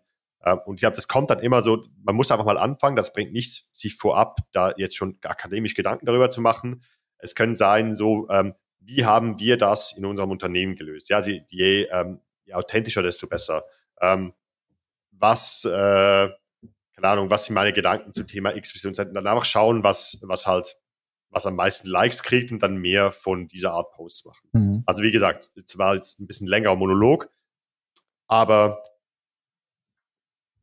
und ich glaube, das kommt dann immer so, man muss einfach mal anfangen, das bringt nichts, sich vorab da jetzt schon akademisch Gedanken darüber zu machen. Es können sein, so, ähm, wie haben wir das in unserem Unternehmen gelöst? Ja, je, je, ähm, je authentischer, desto besser. Ähm, was, äh, keine Ahnung, was sind meine Gedanken zum Thema X, Y, Z? Und dann einfach schauen, was, was halt, was am meisten Likes kriegt und dann mehr von dieser Art Posts machen. Mhm. Also wie gesagt, es war jetzt ein bisschen längerer Monolog, aber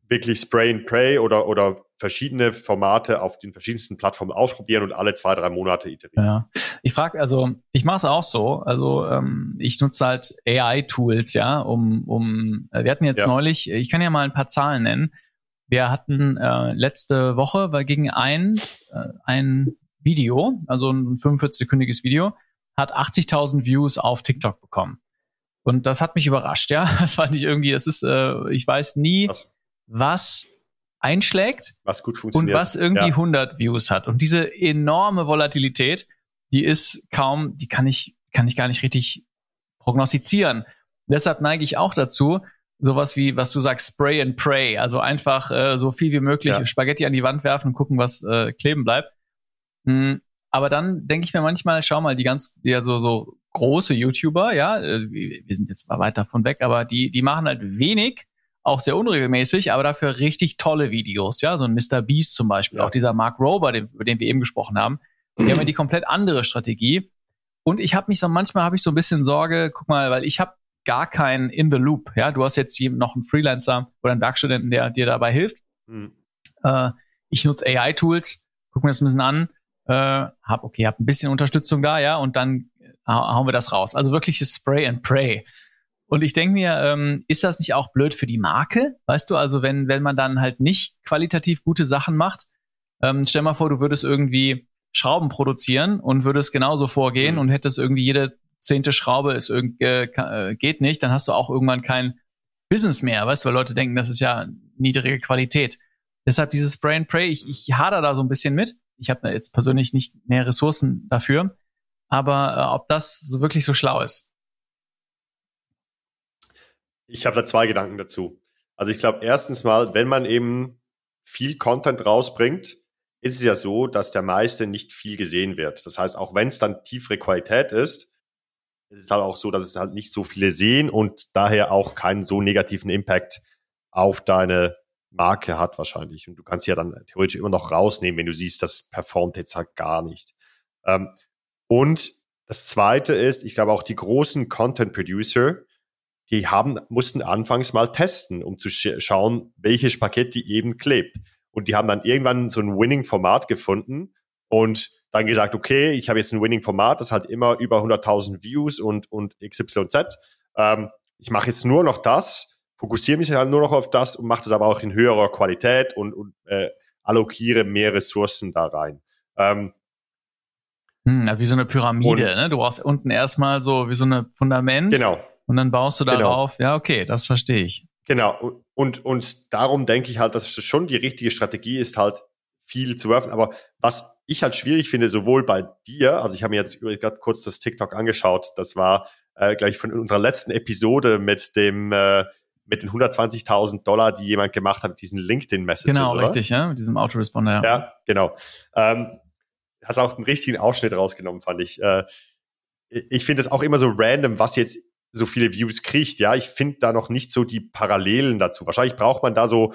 wirklich Spray and Pray oder, oder verschiedene Formate auf den verschiedensten Plattformen ausprobieren und alle zwei, drei Monate iterieren. Ja. Ich frage, also ich mache es auch so. Also ähm, ich nutze halt AI-Tools, ja, um, um, äh, wir hatten jetzt ja. neulich, ich kann ja mal ein paar Zahlen nennen. Wir hatten äh, letzte Woche war gegen ein, äh, ein Video, also ein 45-sekündiges Video, hat 80.000 Views auf TikTok bekommen. Und das hat mich überrascht, ja. Das war nicht irgendwie, das ist, äh, ich weiß nie, was, was einschlägt was gut funktioniert. und was irgendwie ja. 100 Views hat. Und diese enorme Volatilität, die ist kaum, die kann ich, kann ich gar nicht richtig prognostizieren. Deshalb neige ich auch dazu, sowas wie, was du sagst, Spray and Pray, also einfach äh, so viel wie möglich ja. Spaghetti an die Wand werfen und gucken, was äh, kleben bleibt. Mhm. Aber dann denke ich mir manchmal, schau mal, die ganz, die ja so, so große YouTuber, ja, äh, wir sind jetzt mal weit davon weg, aber die, die machen halt wenig, auch sehr unregelmäßig, aber dafür richtig tolle Videos, ja, so ein Mr. Beast zum Beispiel, ja. auch dieser Mark Rober, den, über den wir eben gesprochen haben, die haben ja die komplett andere Strategie. Und ich habe mich so, manchmal habe ich so ein bisschen Sorge, guck mal, weil ich habe gar keinen in the loop. Ja, du hast jetzt noch einen Freelancer oder einen Werkstudenten, der dir dabei hilft. Mhm. Äh, ich nutze AI-Tools, guck mir das ein bisschen an, äh, hab okay, hab ein bisschen Unterstützung da, ja, und dann hauen wir das raus. Also wirkliches Spray and Pray. Und ich denke mir, ähm, ist das nicht auch blöd für die Marke? Weißt du, also wenn, wenn man dann halt nicht qualitativ gute Sachen macht, ähm, stell mal vor, du würdest irgendwie Schrauben produzieren und würdest genauso vorgehen mhm. und hättest irgendwie jede zehnte Schraube ist irgend, äh, geht nicht, dann hast du auch irgendwann kein Business mehr, weißt du, weil Leute denken, das ist ja niedrige Qualität. Deshalb dieses Spray and Pray, ich, ich hader da so ein bisschen mit. Ich habe jetzt persönlich nicht mehr Ressourcen dafür, aber äh, ob das so wirklich so schlau ist. Ich habe da zwei Gedanken dazu. Also ich glaube, erstens mal, wenn man eben viel Content rausbringt, ist es ja so, dass der meiste nicht viel gesehen wird. Das heißt, auch wenn es dann tiefere Qualität ist, ist es halt auch so, dass es halt nicht so viele sehen und daher auch keinen so negativen Impact auf deine Marke hat wahrscheinlich. Und du kannst ja dann theoretisch immer noch rausnehmen, wenn du siehst, das performt jetzt halt gar nicht. Ähm, und das zweite ist, ich glaube auch die großen Content Producer, die haben, mussten anfangs mal testen, um zu sch schauen, welche Spaghetti eben klebt. Und die haben dann irgendwann so ein Winning-Format gefunden und dann gesagt, okay, ich habe jetzt ein Winning-Format, das hat immer über 100.000 Views und, und XYZ. Ähm, ich mache jetzt nur noch das, fokussiere mich halt nur noch auf das und mache das aber auch in höherer Qualität und, und äh, allokiere mehr Ressourcen da rein. Ähm, hm, wie so eine Pyramide, und, ne? Du brauchst unten erstmal so wie so ein Fundament. Genau. Und dann baust du darauf. Genau. Ja, okay, das verstehe ich. Genau. Und, und darum denke ich halt, dass es schon die richtige Strategie ist, halt viel zu werfen. Aber was ich halt schwierig finde, sowohl bei dir, also ich habe mir jetzt gerade kurz das TikTok angeschaut, das war äh, gleich von unserer letzten Episode mit dem äh, mit den 120.000 Dollar, die jemand gemacht hat mit diesen LinkedIn-Messages. Genau, oder? richtig, ja, mit diesem Autoresponder. Ja, ja genau. Ähm, hast auch einen richtigen Ausschnitt rausgenommen, fand ich. Äh, ich finde es auch immer so random, was jetzt so viele Views kriegt. Ja, ich finde da noch nicht so die Parallelen dazu. Wahrscheinlich braucht man da so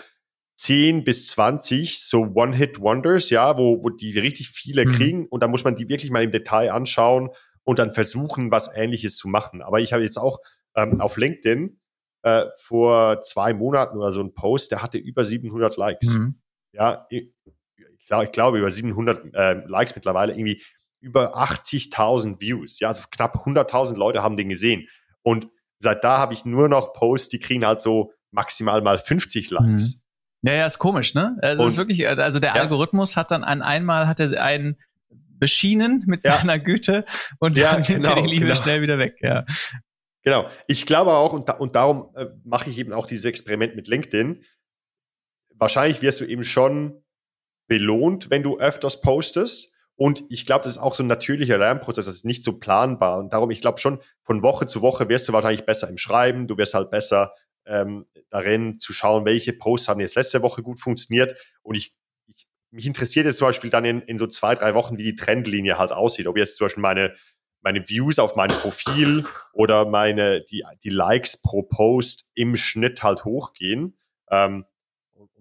10 bis 20 so One-Hit-Wonders, ja, wo, wo die richtig viele mhm. kriegen und da muss man die wirklich mal im Detail anschauen und dann versuchen, was Ähnliches zu machen. Aber ich habe jetzt auch ähm, auf LinkedIn äh, vor zwei Monaten oder so einen Post, der hatte über 700 Likes. Mhm. Ja, ich, ich, glaub, ich glaube über 700 äh, Likes mittlerweile, irgendwie über 80.000 Views. Ja, also knapp 100.000 Leute haben den gesehen. Und seit da habe ich nur noch Posts, die kriegen halt so maximal mal 50 Likes. Mhm. Ja, ja, ist komisch, ne? Also, ist wirklich, also der ja. Algorithmus hat dann ein, einmal hat er einen beschienen mit ja. seiner Güte und ja, dann nimmt genau, er die Liebe genau. schnell wieder weg, ja. Genau. Ich glaube auch, und, da, und darum äh, mache ich eben auch dieses Experiment mit LinkedIn. Wahrscheinlich wirst du eben schon belohnt, wenn du öfters postest. Und ich glaube, das ist auch so ein natürlicher Lernprozess, das ist nicht so planbar. Und darum, ich glaube schon, von Woche zu Woche wirst du wahrscheinlich besser im Schreiben, du wirst halt besser ähm, darin zu schauen, welche Posts haben jetzt letzte Woche gut funktioniert. Und ich, ich mich interessiert jetzt zum Beispiel dann in, in so zwei, drei Wochen, wie die Trendlinie halt aussieht. Ob jetzt zum Beispiel meine, meine Views auf meinem Profil oder meine, die, die Likes pro Post im Schnitt halt hochgehen. Ähm,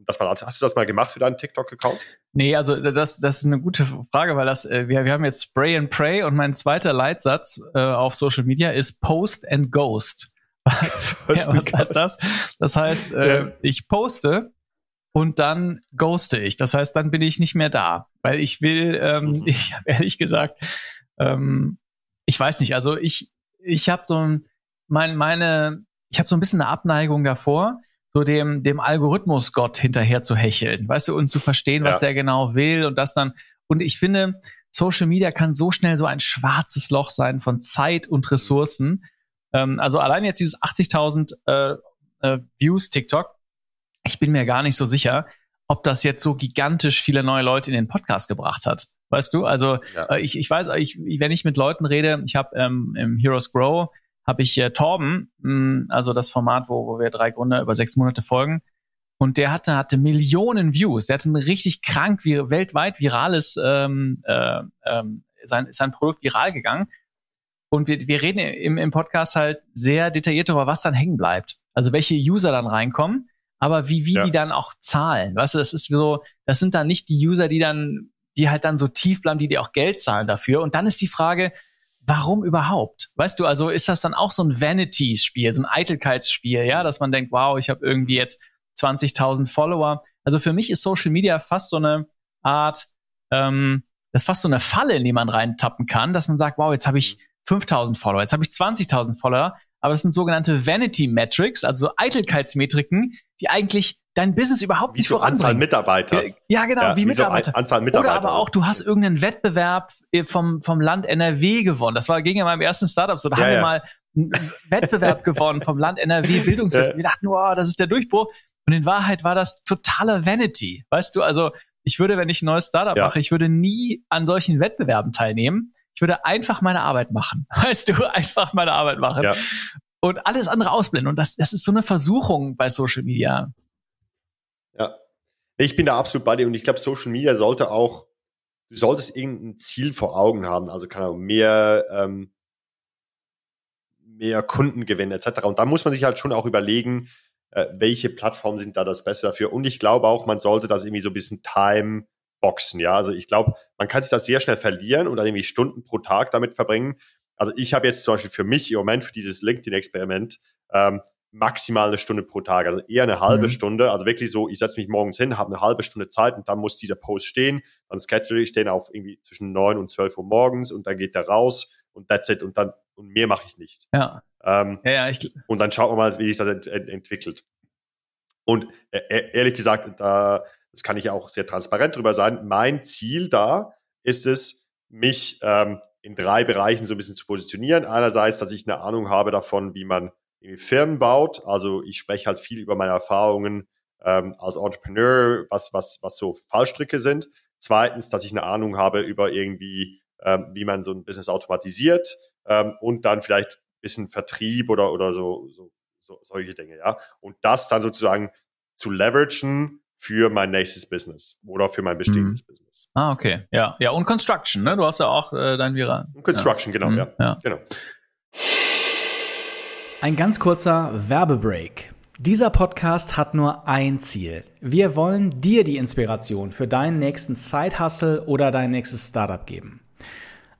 das mal, hast du das mal gemacht für deinen TikTok-Account? Nee, also das, das ist eine gute Frage, weil das, äh, wir, wir haben jetzt Spray and Pray und mein zweiter Leitsatz äh, auf Social Media ist Post and Ghost. Was, ja, was heißt das? Das heißt, äh, ja. ich poste und dann ghoste ich. Das heißt, dann bin ich nicht mehr da, weil ich will, ähm, mhm. ich habe ehrlich gesagt, ähm, ich weiß nicht, also ich, ich habe so ein, mein, meine, ich habe so ein bisschen eine Abneigung davor, so dem, dem Algorithmus-Gott hinterher zu hecheln, weißt du, und zu verstehen, was ja. der genau will und das dann, und ich finde, Social Media kann so schnell so ein schwarzes Loch sein von Zeit und Ressourcen. Ähm, also allein jetzt dieses 80.000 äh, äh, Views TikTok, ich bin mir gar nicht so sicher, ob das jetzt so gigantisch viele neue Leute in den Podcast gebracht hat. Weißt du, also ja. äh, ich, ich weiß, ich, wenn ich mit Leuten rede, ich habe ähm, im Heroes Grow habe ich äh, Torben, mh, hm, also das Format, wo, wo wir drei Gründer über sechs Monate folgen. Und der hatte, hatte Millionen Views. Der hatte ein richtig krank, wie, weltweit virales, ähm, äh, ähm, sein, ist sein Produkt viral gegangen. Und wir, wir reden im, im Podcast halt sehr detailliert darüber, was dann hängen bleibt. Also welche User dann reinkommen, aber wie, wie ja. die dann auch zahlen. Weißt du, das ist so, das sind dann nicht die User, die dann, die halt dann so tief bleiben, die dir auch Geld zahlen dafür. Und dann ist die Frage, warum überhaupt? Weißt du, also ist das dann auch so ein Vanity-Spiel, so ein Eitelkeitsspiel, ja, dass man denkt, wow, ich habe irgendwie jetzt 20.000 Follower. Also für mich ist Social Media fast so eine Art, ähm, das ist fast so eine Falle, in die man reintappen kann, dass man sagt, wow, jetzt habe ich 5.000 Follower, jetzt habe ich 20.000 Follower, aber das sind sogenannte Vanity Metrics, also so Eitelkeitsmetriken, die eigentlich dein Business überhaupt wie nicht so voranbringen. Anzahl Mitarbeiter. Ja, genau, ja, wie, wie Mitarbeiter. So Anzahl Mitarbeiter. Oder aber auch, du hast irgendeinen Wettbewerb äh, vom, vom Land NRW gewonnen. Das war gegen meinem ersten Startup so. Da ja, haben wir mal einen Wettbewerb gewonnen vom Land NRW Bildungs. Ja. Wir dachten, wow, das ist der Durchbruch. Und in Wahrheit war das totale Vanity. Weißt du, also ich würde, wenn ich ein neues Startup mache, ich würde nie an solchen Wettbewerben teilnehmen. Ich würde einfach meine Arbeit machen. Weißt du, einfach meine Arbeit machen. Ja. Und alles andere ausblenden. Und das, das ist so eine Versuchung bei Social Media. Ich bin da absolut bei dir und ich glaube, Social Media sollte auch, du solltest irgendein Ziel vor Augen haben. Also kann auch mehr, ähm, mehr Kunden gewinnen etc. Und da muss man sich halt schon auch überlegen, äh, welche Plattformen sind da das Beste dafür. Und ich glaube auch, man sollte das irgendwie so ein bisschen time boxen. Ja, also ich glaube, man kann sich das sehr schnell verlieren und dann irgendwie Stunden pro Tag damit verbringen. Also ich habe jetzt zum Beispiel für mich im Moment für dieses LinkedIn-Experiment ähm, maximal eine Stunde pro Tag, also eher eine halbe mhm. Stunde. Also wirklich so, ich setze mich morgens hin, habe eine halbe Stunde Zeit und dann muss dieser Post stehen. Dann schedule ich den auf irgendwie zwischen neun und zwölf Uhr morgens und dann geht der raus und that's it. Und dann und mehr mache ich nicht. Ja. Ähm, ja, ja ich, und dann schauen wir mal, wie sich das ent ent entwickelt. Und äh, äh, ehrlich gesagt, da, das kann ich auch sehr transparent drüber sein. Mein Ziel da ist es, mich ähm, in drei Bereichen so ein bisschen zu positionieren. Einerseits, dass ich eine Ahnung habe davon, wie man Firmen baut. Also ich spreche halt viel über meine Erfahrungen ähm, als Entrepreneur, was, was, was so Fallstricke sind. Zweitens, dass ich eine Ahnung habe über irgendwie, ähm, wie man so ein Business automatisiert ähm, und dann vielleicht ein bisschen Vertrieb oder, oder so, so, so solche Dinge, ja. Und das dann sozusagen zu leveragen für mein nächstes Business oder für mein bestehendes mhm. Business. Ah, okay. Ja, ja, und Construction, ne? Du hast ja auch äh, dein Viral. Und Construction, ja. genau, mhm. ja. ja. Genau. Ein ganz kurzer Werbebreak. Dieser Podcast hat nur ein Ziel. Wir wollen dir die Inspiration für deinen nächsten Side-Hustle oder dein nächstes Startup geben.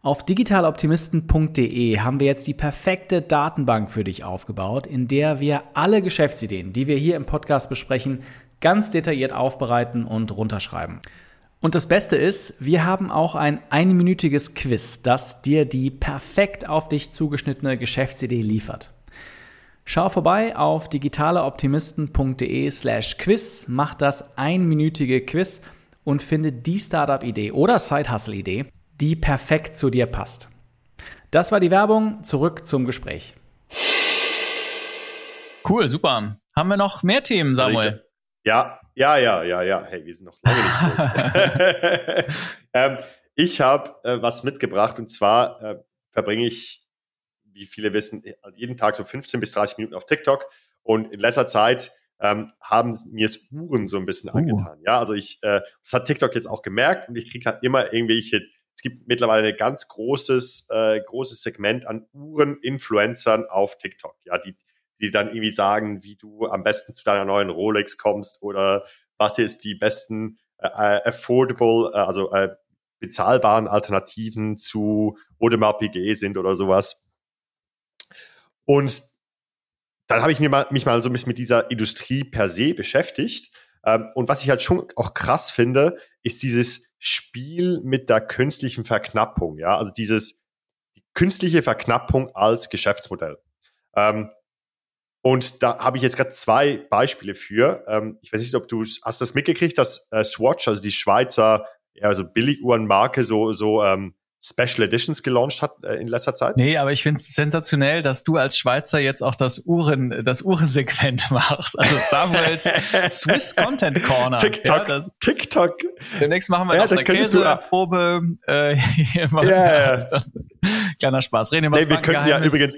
Auf digitaloptimisten.de haben wir jetzt die perfekte Datenbank für dich aufgebaut, in der wir alle Geschäftsideen, die wir hier im Podcast besprechen, ganz detailliert aufbereiten und runterschreiben. Und das Beste ist, wir haben auch ein einminütiges Quiz, das dir die perfekt auf dich zugeschnittene Geschäftsidee liefert. Schau vorbei auf digitaleoptimisten.de slash quiz, mach das einminütige Quiz und finde die Startup-Idee oder Side-Hustle-Idee, die perfekt zu dir passt. Das war die Werbung. Zurück zum Gespräch. Cool, super. Haben wir noch mehr Themen, Samuel? ja, ja, ja, ja, ja. Hey, wir sind noch lange nicht durch. ähm, ich habe äh, was mitgebracht und zwar äh, verbringe ich, wie viele wissen, jeden Tag so 15 bis 30 Minuten auf TikTok und in letzter Zeit ähm, haben mir es Uhren so ein bisschen uh. angetan. Ja, also ich, äh, das hat TikTok jetzt auch gemerkt und ich kriege halt immer irgendwelche, es gibt mittlerweile ein ganz großes, äh, großes Segment an Uhren-Influencern auf TikTok, ja, die, die dann irgendwie sagen, wie du am besten zu deiner neuen Rolex kommst oder was jetzt die besten äh, äh affordable, äh, also äh, bezahlbaren Alternativen zu Audemars PG sind oder sowas. Und dann habe ich mir mal, mich mal so ein bisschen mit dieser Industrie per se beschäftigt. Ähm, und was ich halt schon auch krass finde, ist dieses Spiel mit der künstlichen Verknappung. Ja, also dieses die künstliche Verknappung als Geschäftsmodell. Ähm, und da habe ich jetzt gerade zwei Beispiele für. Ähm, ich weiß nicht, ob du hast das mitgekriegt, dass äh, Swatch, also die Schweizer ja, so Billiguhrenmarke, so so ähm, Special Editions gelauncht hat äh, in letzter Zeit. Nee, aber ich finde es sensationell, dass du als Schweizer jetzt auch das Uhren, das Uhrensegment machst. Also Samuels Swiss Content Corner. TikTok. Ja, TikTok. Demnächst machen wir ja, noch eine Käseprobe. Äh, ja, ja. Kleiner Spaß. Reden wir nee, wir könnten ja übrigens,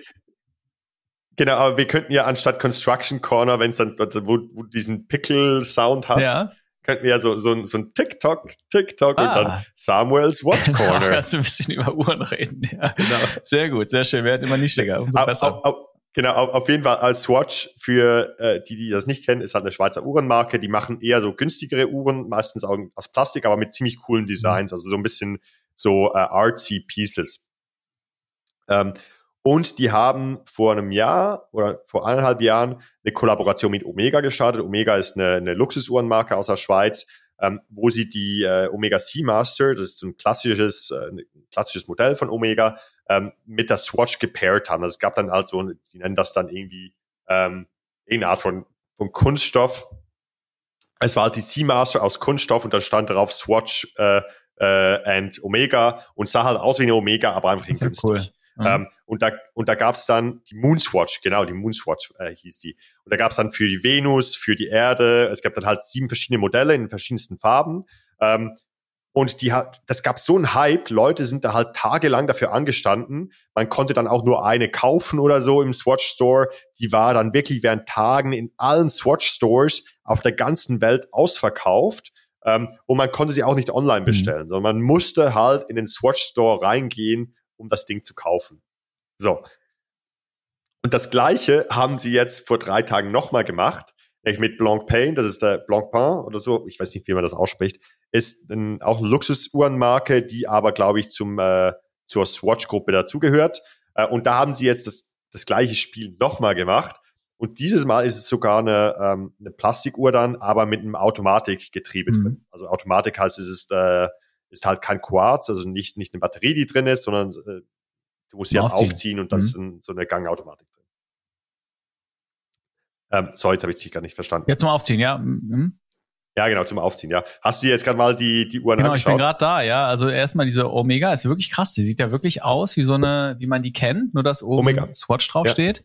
Genau, aber wir könnten ja anstatt Construction Corner, wenn es dann, wo, wo diesen Pickle-Sound hast, ja könnten wir ja so, so, so ein TikTok, TikTok ah. und dann ah. Samuels Watch Corner. Kannst du ein bisschen über Uhren reden, ja. Genau. Sehr gut, sehr schön. Wir werden immer nischiger, umso besser. Auf, auf, genau, auf, auf jeden Fall als Swatch für äh, die, die das nicht kennen, ist halt eine Schweizer Uhrenmarke. Die machen eher so günstigere Uhren, meistens auch aus Plastik, aber mit ziemlich coolen Designs, also so ein bisschen so äh, artsy Pieces. Ähm, und die haben vor einem Jahr oder vor eineinhalb Jahren eine Kollaboration mit Omega gestartet. Omega ist eine, eine Luxusuhrenmarke aus der Schweiz, ähm, wo sie die äh, Omega Seamaster, das ist so ein klassisches, äh, ein klassisches Modell von Omega, ähm, mit der Swatch gepaart haben. Also es gab dann also, sie nennen das dann irgendwie ähm, irgendeine Art von, von Kunststoff. Es war halt die Seamaster aus Kunststoff und da stand darauf Swatch äh, äh, and Omega und sah halt aus wie eine Omega, aber einfach in günstig. Cool. Mhm. Ähm, und da, und da gab es dann die Moonswatch, genau, die Moonswatch äh, hieß die. Und da gab es dann für die Venus, für die Erde, es gab dann halt sieben verschiedene Modelle in verschiedensten Farben. Ähm, und die hat, das gab so einen Hype, Leute sind da halt tagelang dafür angestanden. Man konnte dann auch nur eine kaufen oder so im Swatch Store. Die war dann wirklich während Tagen in allen Swatch Stores auf der ganzen Welt ausverkauft. Ähm, und man konnte sie auch nicht online mhm. bestellen, mhm. sondern man musste halt in den Swatch Store reingehen um das Ding zu kaufen. So. Und das Gleiche haben sie jetzt vor drei Tagen nochmal gemacht, nämlich mit Blancpain, das ist der Blancpain oder so, ich weiß nicht, wie man das ausspricht, ist ein, auch eine Luxusuhrenmarke, die aber, glaube ich, zum, äh, zur Swatch-Gruppe dazugehört. Äh, und da haben sie jetzt das, das gleiche Spiel nochmal gemacht. Und dieses Mal ist es sogar eine, ähm, eine Plastikuhr dann, aber mit einem Automatikgetriebe mhm. drin. Also Automatik heißt, es ist äh, ist halt kein Quarz, also nicht, nicht eine Batterie, die drin ist, sondern äh, du musst sie halt aufziehen und das mhm. ist so eine Gangautomatik drin. Ähm, so, jetzt habe ich dich gar nicht verstanden. Ja, zum Aufziehen, ja. Mhm. Ja, genau, zum Aufziehen, ja. Hast du jetzt gerade mal die, die Uhren genau, angeschaut? ich bin gerade da, ja. Also erstmal diese Omega ist wirklich krass. Die sieht ja wirklich aus wie so eine, wie man die kennt, nur dass oben Omega. Swatch draufsteht. Ja.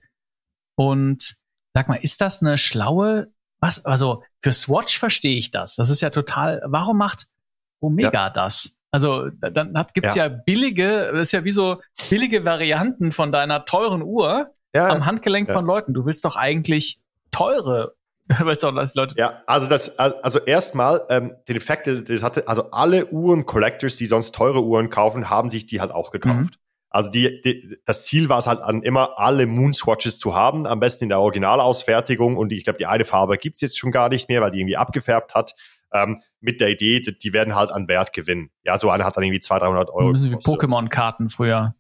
Und sag mal, ist das eine schlaue, was, also für Swatch verstehe ich das. Das ist ja total, warum macht Omega ja. das? Also dann hat, gibt's ja. ja billige, das ist ja wie so billige Varianten von deiner teuren Uhr ja. am Handgelenk von Leuten. Du willst doch eigentlich teure Leute ja, also das, also erstmal, ähm, den Effekt, das hatte, also alle Uhren-Collectors, die sonst teure Uhren kaufen, haben sich die halt auch gekauft. Mhm. Also die, die, das Ziel war es halt an immer alle Moonswatches zu haben, am besten in der Originalausfertigung. Und ich glaube, die eine Farbe gibt's jetzt schon gar nicht mehr, weil die irgendwie abgefärbt hat ähm, mit der Idee, die, die, werden halt an Wert gewinnen. Ja, so eine hat dann irgendwie 200, 300 Euro. Das wie Pokémon-Karten früher.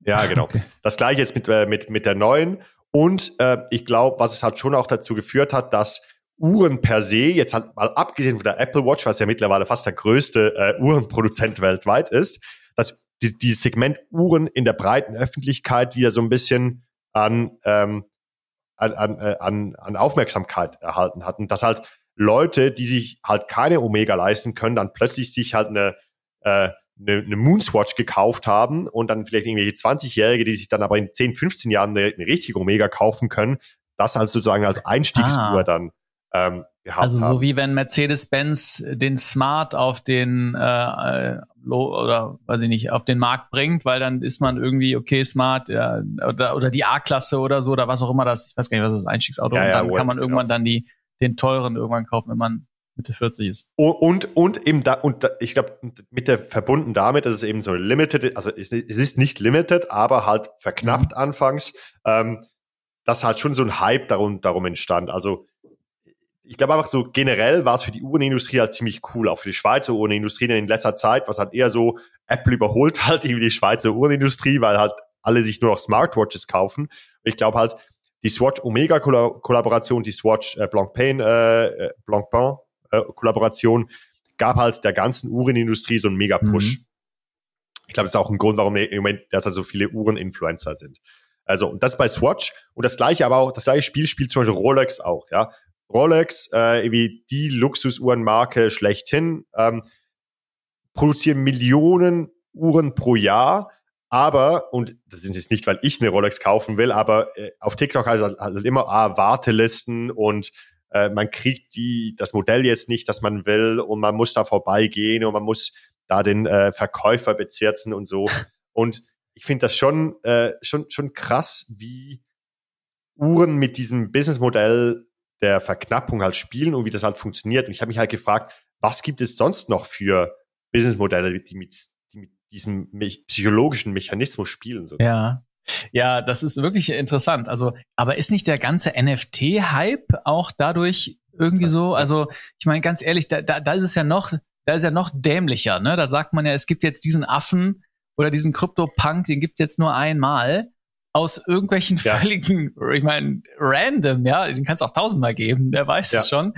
Ja, genau. Okay. Das gleiche jetzt mit, äh, mit, mit der neuen. Und äh, ich glaube, was es halt schon auch dazu geführt hat, dass Uhren per se, jetzt halt mal abgesehen von der Apple Watch, was ja mittlerweile fast der größte äh, Uhrenproduzent weltweit ist, dass die, dieses Segment Uhren in der breiten Öffentlichkeit wieder so ein bisschen an, ähm, an, an, äh, an, an Aufmerksamkeit erhalten hatten. Dass halt Leute, die sich halt keine Omega leisten können, dann plötzlich sich halt eine, äh, eine, eine Moonswatch gekauft haben und dann vielleicht irgendwelche 20-Jährige, die sich dann aber in 10, 15 Jahren eine, eine richtige Omega kaufen können, das halt sozusagen als Einstiegsuhr ah. dann ähm, gehabt Also so haben. wie wenn Mercedes-Benz den Smart auf den äh, oder weiß ich nicht, auf den Markt bringt, weil dann ist man irgendwie okay, smart ja, oder, oder die A-Klasse oder so oder was auch immer das, ich weiß gar nicht, was das Einstiegsauto ja, und dann ja, kann man irgendwann dann die, den teuren irgendwann kaufen, wenn man Mitte 40 ist. Und, und eben da, und da, ich glaube, mit der verbunden damit, dass es eben so limited, also es, es ist nicht limited, aber halt verknappt mhm. anfangs, ähm, dass halt schon so ein Hype darum, darum entstand. Also ich glaube einfach so generell war es für die Uhrenindustrie halt ziemlich cool, auch für die Schweizer Uhrenindustrie in letzter Zeit, was halt eher so Apple überholt halt irgendwie die Schweizer Uhrenindustrie, weil halt alle sich nur noch Smartwatches kaufen. Und ich glaube halt, die Swatch Omega Kollaboration, die Swatch äh, Blancpain, äh, äh Blancpain äh, Kollaboration gab halt der ganzen Uhrenindustrie so einen mega Push. Mhm. Ich glaube, das ist auch ein Grund, warum im Moment, dass da so viele Uhreninfluencer sind. Also, und das bei Swatch und das gleiche aber auch, das gleiche Spiel spielt zum Beispiel Rolex auch, ja. Rolex, äh, wie die Luxusuhrenmarke schlechthin, ähm, produzieren Millionen Uhren pro Jahr, aber, und das ist jetzt nicht, weil ich eine Rolex kaufen will, aber äh, auf TikTok heißt es halt immer ah, Wartelisten und äh, man kriegt die, das Modell jetzt nicht, das man will und man muss da vorbeigehen und man muss da den äh, Verkäufer bezirzen und so. Und ich finde das schon, äh, schon, schon krass, wie Uhren mit diesem Businessmodell der Verknappung halt spielen und wie das halt funktioniert. Und ich habe mich halt gefragt, was gibt es sonst noch für Businessmodelle, die mit diesem psychologischen Mechanismus spielen? So. Ja. Ja, das ist wirklich interessant. Also, aber ist nicht der ganze NFT-Hype auch dadurch irgendwie so? Also, ich meine, ganz ehrlich, da, da, da ist es ja noch, da ist ja noch dämlicher, ne? Da sagt man ja, es gibt jetzt diesen Affen oder diesen Krypto-Punk, den gibt's jetzt nur einmal aus irgendwelchen ja. völligen, ich meine, random, ja, den kannst du auch tausendmal geben, wer weiß ja. es schon.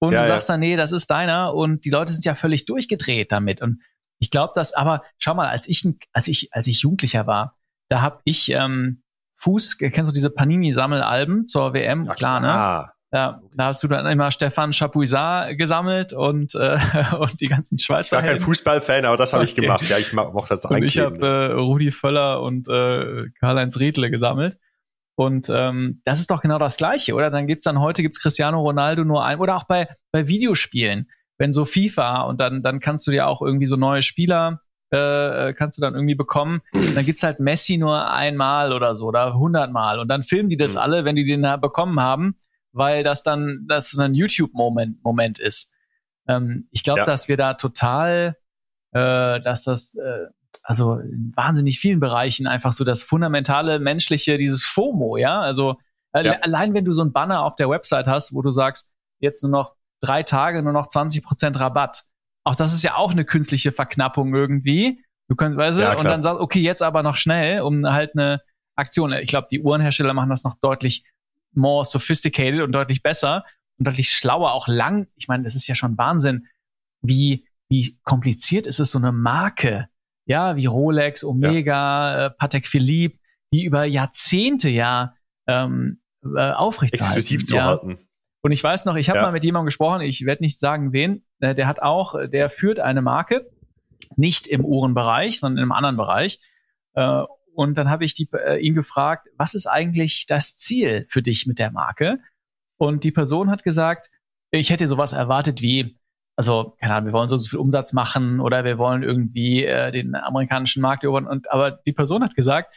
Und ja, du sagst dann, nee, das ist deiner und die Leute sind ja völlig durchgedreht damit. Und ich glaube, dass, aber schau mal, als ich, als ich, als ich Jugendlicher war, da habe ich ähm, Fuß, kennst du diese Panini-Sammelalben zur WM? Ja, klar, klar, ne? Ja, da hast du dann immer Stefan Chapuisat gesammelt und, äh, und die ganzen Schweizer. Ich war kein Fußballfan, aber das habe okay. ich gemacht. Ja, ich mochte das eigentlich. Ich habe äh, Rudi Völler und äh, Karl-Heinz Riedle gesammelt. Und ähm, das ist doch genau das Gleiche, oder? Dann gibt's dann heute gibt's Cristiano Ronaldo nur ein oder auch bei bei Videospielen, wenn so FIFA und dann dann kannst du ja auch irgendwie so neue Spieler äh, kannst du dann irgendwie bekommen. Dann gibt's halt Messi nur einmal oder so oder hundertmal und dann filmen die das mhm. alle, wenn die den da bekommen haben weil das dann das ein YouTube-Moment Moment ist. Ähm, ich glaube, ja. dass wir da total, äh, dass das äh, also in wahnsinnig vielen Bereichen einfach so das fundamentale menschliche, dieses FOMO, ja, also äh, ja. allein wenn du so ein Banner auf der Website hast, wo du sagst, jetzt nur noch drei Tage, nur noch 20 Prozent Rabatt. Auch das ist ja auch eine künstliche Verknappung irgendwie. Du könntest, weißt du, ja, und dann sagst, okay, jetzt aber noch schnell, um halt eine Aktion. Ich glaube, die Uhrenhersteller machen das noch deutlich more sophisticated und deutlich besser und deutlich schlauer, auch lang. Ich meine, das ist ja schon Wahnsinn, wie, wie kompliziert ist es, so eine Marke, ja, wie Rolex, Omega, ja. äh, Patek Philippe, die über Jahrzehnte ja ähm, äh, aufrechtzuerhalten. Exklusiv zu ja. Und ich weiß noch, ich habe ja. mal mit jemandem gesprochen, ich werde nicht sagen, wen, äh, der hat auch, der führt eine Marke, nicht im Uhrenbereich, sondern in einem anderen Bereich. Äh, und dann habe ich die, äh, ihn gefragt, was ist eigentlich das Ziel für dich mit der Marke? Und die Person hat gesagt, ich hätte sowas erwartet wie, also, keine Ahnung, wir wollen so, so viel Umsatz machen oder wir wollen irgendwie äh, den amerikanischen Markt erobern. Und, aber die Person hat gesagt,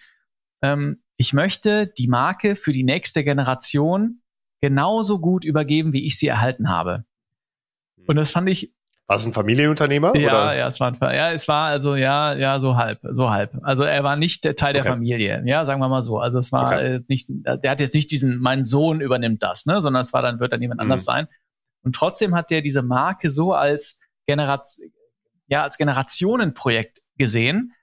ähm, ich möchte die Marke für die nächste Generation genauso gut übergeben, wie ich sie erhalten habe. Und das fand ich war es ein Familienunternehmer? Ja, oder? ja, es war ein, ja, es war also ja, ja, so halb, so halb. Also er war nicht der Teil okay. der Familie, ja, sagen wir mal so. Also es war okay. nicht, der hat jetzt nicht diesen, mein Sohn übernimmt das, ne, sondern es war dann wird dann jemand mhm. anders sein. Und trotzdem hat der diese Marke so als Generation, ja, als Generationenprojekt gesehen.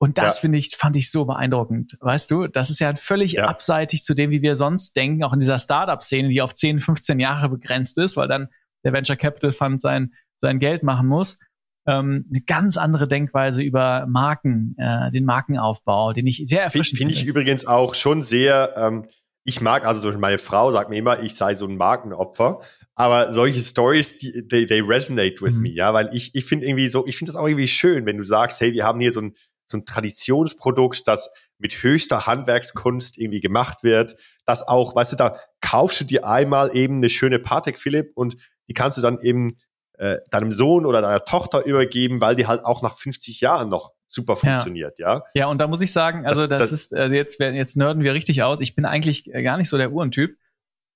Und das ja. finde ich, fand ich so beeindruckend. Weißt du, das ist ja völlig ja. abseitig zu dem, wie wir sonst denken, auch in dieser Startup-Szene, die auf 10, 15 Jahre begrenzt ist, weil dann der Venture Capital Fund sein sein Geld machen muss. Ähm, eine ganz andere Denkweise über Marken, äh, den Markenaufbau, den ich sehr erfrischend finde. Finde ich übrigens auch schon sehr, ähm, ich mag, also meine Frau sagt mir immer, ich sei so ein Markenopfer. Aber solche Stories, die, they, they resonate with mhm. me, ja, weil ich, ich finde irgendwie so, ich finde das auch irgendwie schön, wenn du sagst, hey, wir haben hier so ein, so ein Traditionsprodukt, das mit höchster Handwerkskunst irgendwie gemacht wird, das auch, weißt du, da kaufst du dir einmal eben eine schöne Patek Philipp und die kannst du dann eben äh, deinem Sohn oder deiner Tochter übergeben, weil die halt auch nach 50 Jahren noch super funktioniert, ja. Ja, ja und da muss ich sagen, also das, das, das ist, äh, jetzt, jetzt nerden wir richtig aus. Ich bin eigentlich äh, gar nicht so der Uhrentyp,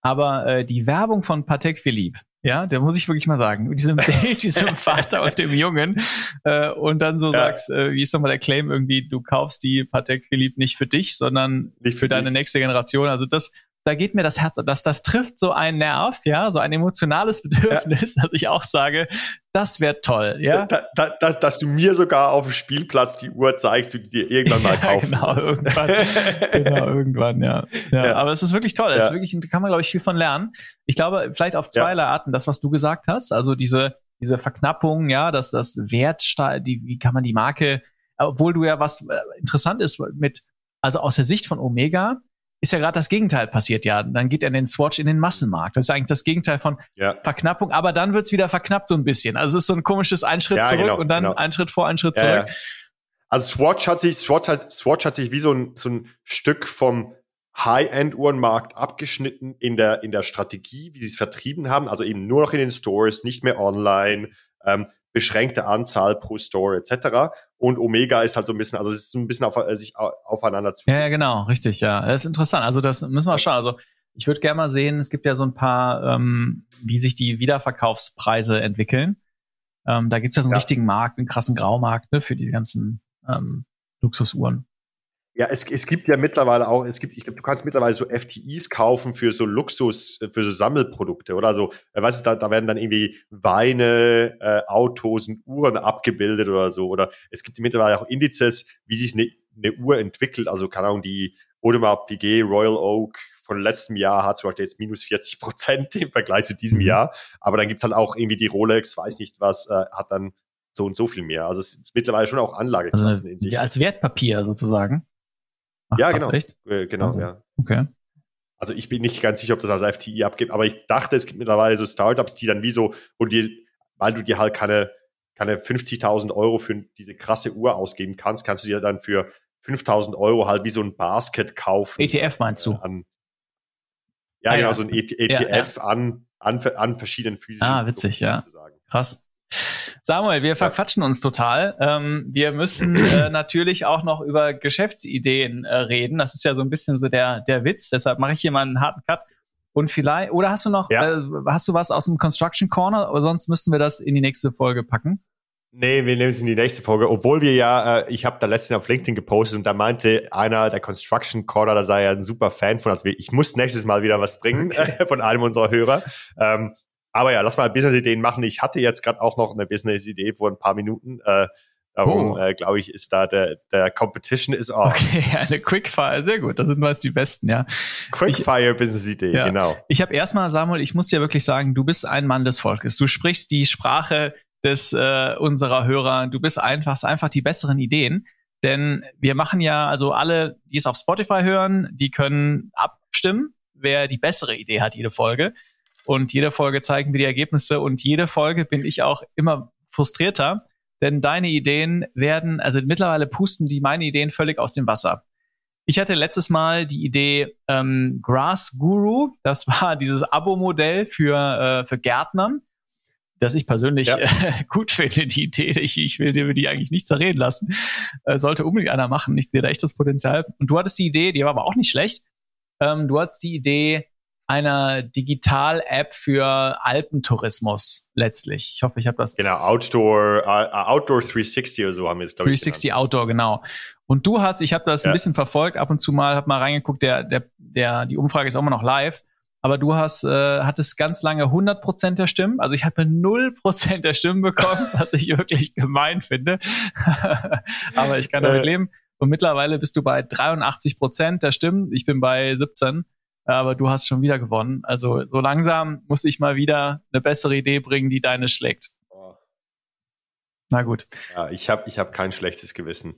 aber äh, die Werbung von Patek Philippe, ja, da muss ich wirklich mal sagen, mit diesem Bild, diesem Vater und dem Jungen äh, und dann so ja. sagst, äh, wie ist nochmal der Claim irgendwie, du kaufst die Patek Philippe nicht für dich, sondern nicht für, für deine nächste Generation. Also das, da geht mir das Herz, das, das trifft so ein Nerv, ja, so ein emotionales Bedürfnis, ja. dass ich auch sage, das wäre toll, ja. Da, da, dass, dass du mir sogar auf dem Spielplatz die Uhr zeigst, die du dir irgendwann mal kaufen genau, willst. irgendwann, genau, irgendwann, ja. ja. ja. Aber es ist wirklich toll, es ist wirklich, da kann man, glaube ich, viel von lernen. Ich glaube, vielleicht auf zweierlei Arten, das, was du gesagt hast, also diese, diese Verknappung, ja, dass das Wert, die, wie kann man die Marke, obwohl du ja was äh, interessant ist mit, also aus der Sicht von Omega, ist ja gerade das Gegenteil passiert, ja. Dann geht er in den Swatch in den Massenmarkt. Das ist eigentlich das Gegenteil von ja. Verknappung, aber dann wird's wieder verknappt so ein bisschen. Also es ist so ein komisches ein Schritt ja, zurück genau, und dann genau. ein Schritt vor, ein Schritt zurück. Ja, also Swatch hat sich, Swatch hat, Swatch hat sich wie so ein, so ein Stück vom High-End-Uhrenmarkt abgeschnitten in der, in der Strategie, wie sie es vertrieben haben. Also eben nur noch in den Stores, nicht mehr online. Ähm, beschränkte Anzahl pro Store etc. Und Omega ist halt so ein bisschen, also es ist so ein bisschen auf, äh, sich aufeinander zu. Ja, ja, genau, richtig, ja. Das ist interessant. Also das müssen wir schauen. Also ich würde gerne mal sehen, es gibt ja so ein paar, ähm, wie sich die Wiederverkaufspreise entwickeln. Ähm, da gibt es ja so einen ja. richtigen Markt, einen krassen Graumarkt ne, für die ganzen ähm, Luxusuhren. Ja, es, es gibt ja mittlerweile auch, es gibt, ich glaube, du kannst mittlerweile so FTIs kaufen für so Luxus, äh, für so Sammelprodukte oder so. Äh, weißt du, da, da werden dann irgendwie Weine, äh, Autos und Uhren abgebildet oder so. Oder es gibt mittlerweile auch Indizes, wie sich eine, eine Uhr entwickelt. Also, keine Ahnung, die Audemars Piguet Royal Oak von letztem Jahr hat zum Beispiel jetzt minus 40 Prozent im Vergleich zu diesem mhm. Jahr. Aber dann gibt's halt auch irgendwie die Rolex, weiß nicht was, äh, hat dann so und so viel mehr. Also es ist mittlerweile schon auch Anlageklassen also, in sich. Ja, als Wertpapier sozusagen. Ach, ja, genau. Echt? Äh, genau, also, ja. Okay. Also ich bin nicht ganz sicher, ob das als FTI abgibt, aber ich dachte, es gibt mittlerweile so Startups, die dann wie so, wo die, weil du dir halt keine, keine 50.000 Euro für diese krasse Uhr ausgeben kannst, kannst du dir dann für 5.000 Euro halt wie so ein Basket kaufen. ETF meinst du? An, ja, ah, genau, ja. so ein ETF ja, ja. An, an, an verschiedenen physischen. Ah, witzig, ja. Krass. Samuel, wir verquatschen uns total. Ähm, wir müssen äh, natürlich auch noch über Geschäftsideen äh, reden. Das ist ja so ein bisschen so der, der Witz. Deshalb mache ich hier mal einen harten Cut. Und vielleicht, oder hast du noch, ja. äh, hast du was aus dem Construction Corner? Oder sonst müssten wir das in die nächste Folge packen. Nee, wir nehmen es in die nächste Folge. Obwohl wir ja, äh, ich habe da letztens auf LinkedIn gepostet und da meinte einer der Construction Corner, da sei er ein super Fan von. Also ich muss nächstes Mal wieder was bringen okay. äh, von einem unserer Hörer. Ähm, aber ja, lass mal Business-Ideen machen. Ich hatte jetzt gerade auch noch eine Business-Idee vor ein paar Minuten. Äh, darum, oh. äh, glaube ich, ist da der, der Competition is on. Okay, eine Quickfire, sehr gut. Das sind meist die besten, ja. Quickfire-Business-Idee, ja. genau. Ich habe erstmal, Samuel, ich muss dir wirklich sagen, du bist ein Mann des Volkes. Du sprichst die Sprache des äh, unserer Hörer. Du bist einfach, einfach die besseren Ideen. Denn wir machen ja, also alle, die es auf Spotify hören, die können abstimmen, wer die bessere Idee hat, jede Folge. Und jede Folge zeigen wir die Ergebnisse und jede Folge bin ich auch immer frustrierter, denn deine Ideen werden, also mittlerweile pusten die meine Ideen völlig aus dem Wasser. Ich hatte letztes Mal die Idee ähm, Grass Guru, das war dieses Abo-Modell für, äh, für Gärtner, das ich persönlich ja. äh, gut finde, die Idee. Ich, ich will dir die eigentlich nicht zerreden lassen. Äh, sollte unbedingt einer machen. Ich sehe da echt das Potenzial. Und du hattest die Idee, die war aber auch nicht schlecht. Ähm, du hattest die Idee, einer Digital-App für Alpentourismus letztlich. Ich hoffe, ich habe das. Genau, Outdoor, uh, Outdoor 360 oder so haben wir es, glaube ich. 360 genannt. Outdoor, genau. Und du hast, ich habe das ja. ein bisschen verfolgt, ab und zu mal, habe mal reingeguckt, der, der, der, die Umfrage ist auch immer noch live. Aber du hast, äh, hattest ganz lange 100% der Stimmen. Also ich habe 0% der Stimmen bekommen, was ich wirklich gemein finde. Aber ich kann damit leben. Und mittlerweile bist du bei 83% der Stimmen. Ich bin bei 17 aber du hast schon wieder gewonnen. Also so langsam muss ich mal wieder eine bessere Idee bringen, die deine schlägt. Oh. Na gut. Ja, ich habe ich hab kein schlechtes Gewissen.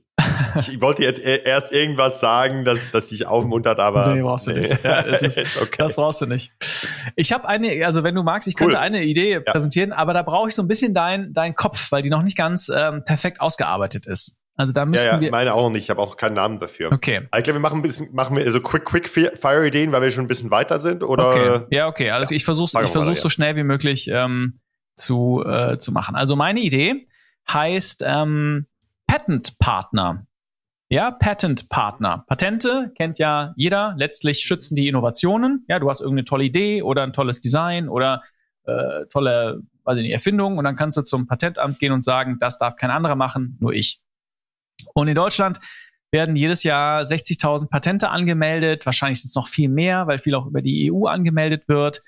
ich wollte jetzt e-, erst irgendwas sagen, dass, dass dich aufmuntert, aber. Nee, brauchst du nee. nicht. Ja, ist, okay. Das brauchst du nicht. Ich habe eine, also wenn du magst, ich könnte cool. eine Idee ja. präsentieren, aber da brauche ich so ein bisschen deinen dein Kopf, weil die noch nicht ganz ähm, perfekt ausgearbeitet ist. Also da müssen ja, ja, wir. meine auch noch nicht. Ich habe auch keinen Namen dafür. Okay. ich glaube, wir machen ein bisschen, machen wir so Quick, Quick Fire Ideen, weil wir schon ein bisschen weiter sind, oder? Okay. Ja, okay. Also ja. ich versuche, ich versuche so schnell wie möglich ähm, zu, äh, zu machen. Also meine Idee heißt ähm, Patent Partner. Ja, Patent Partner. Patente kennt ja jeder. Letztlich schützen die Innovationen. Ja, du hast irgendeine tolle Idee oder ein tolles Design oder äh, tolle weiß ich nicht, Erfindung und dann kannst du zum Patentamt gehen und sagen, das darf kein anderer machen, nur ich. Und in Deutschland werden jedes Jahr 60.000 Patente angemeldet. Wahrscheinlich sind es noch viel mehr, weil viel auch über die EU angemeldet wird.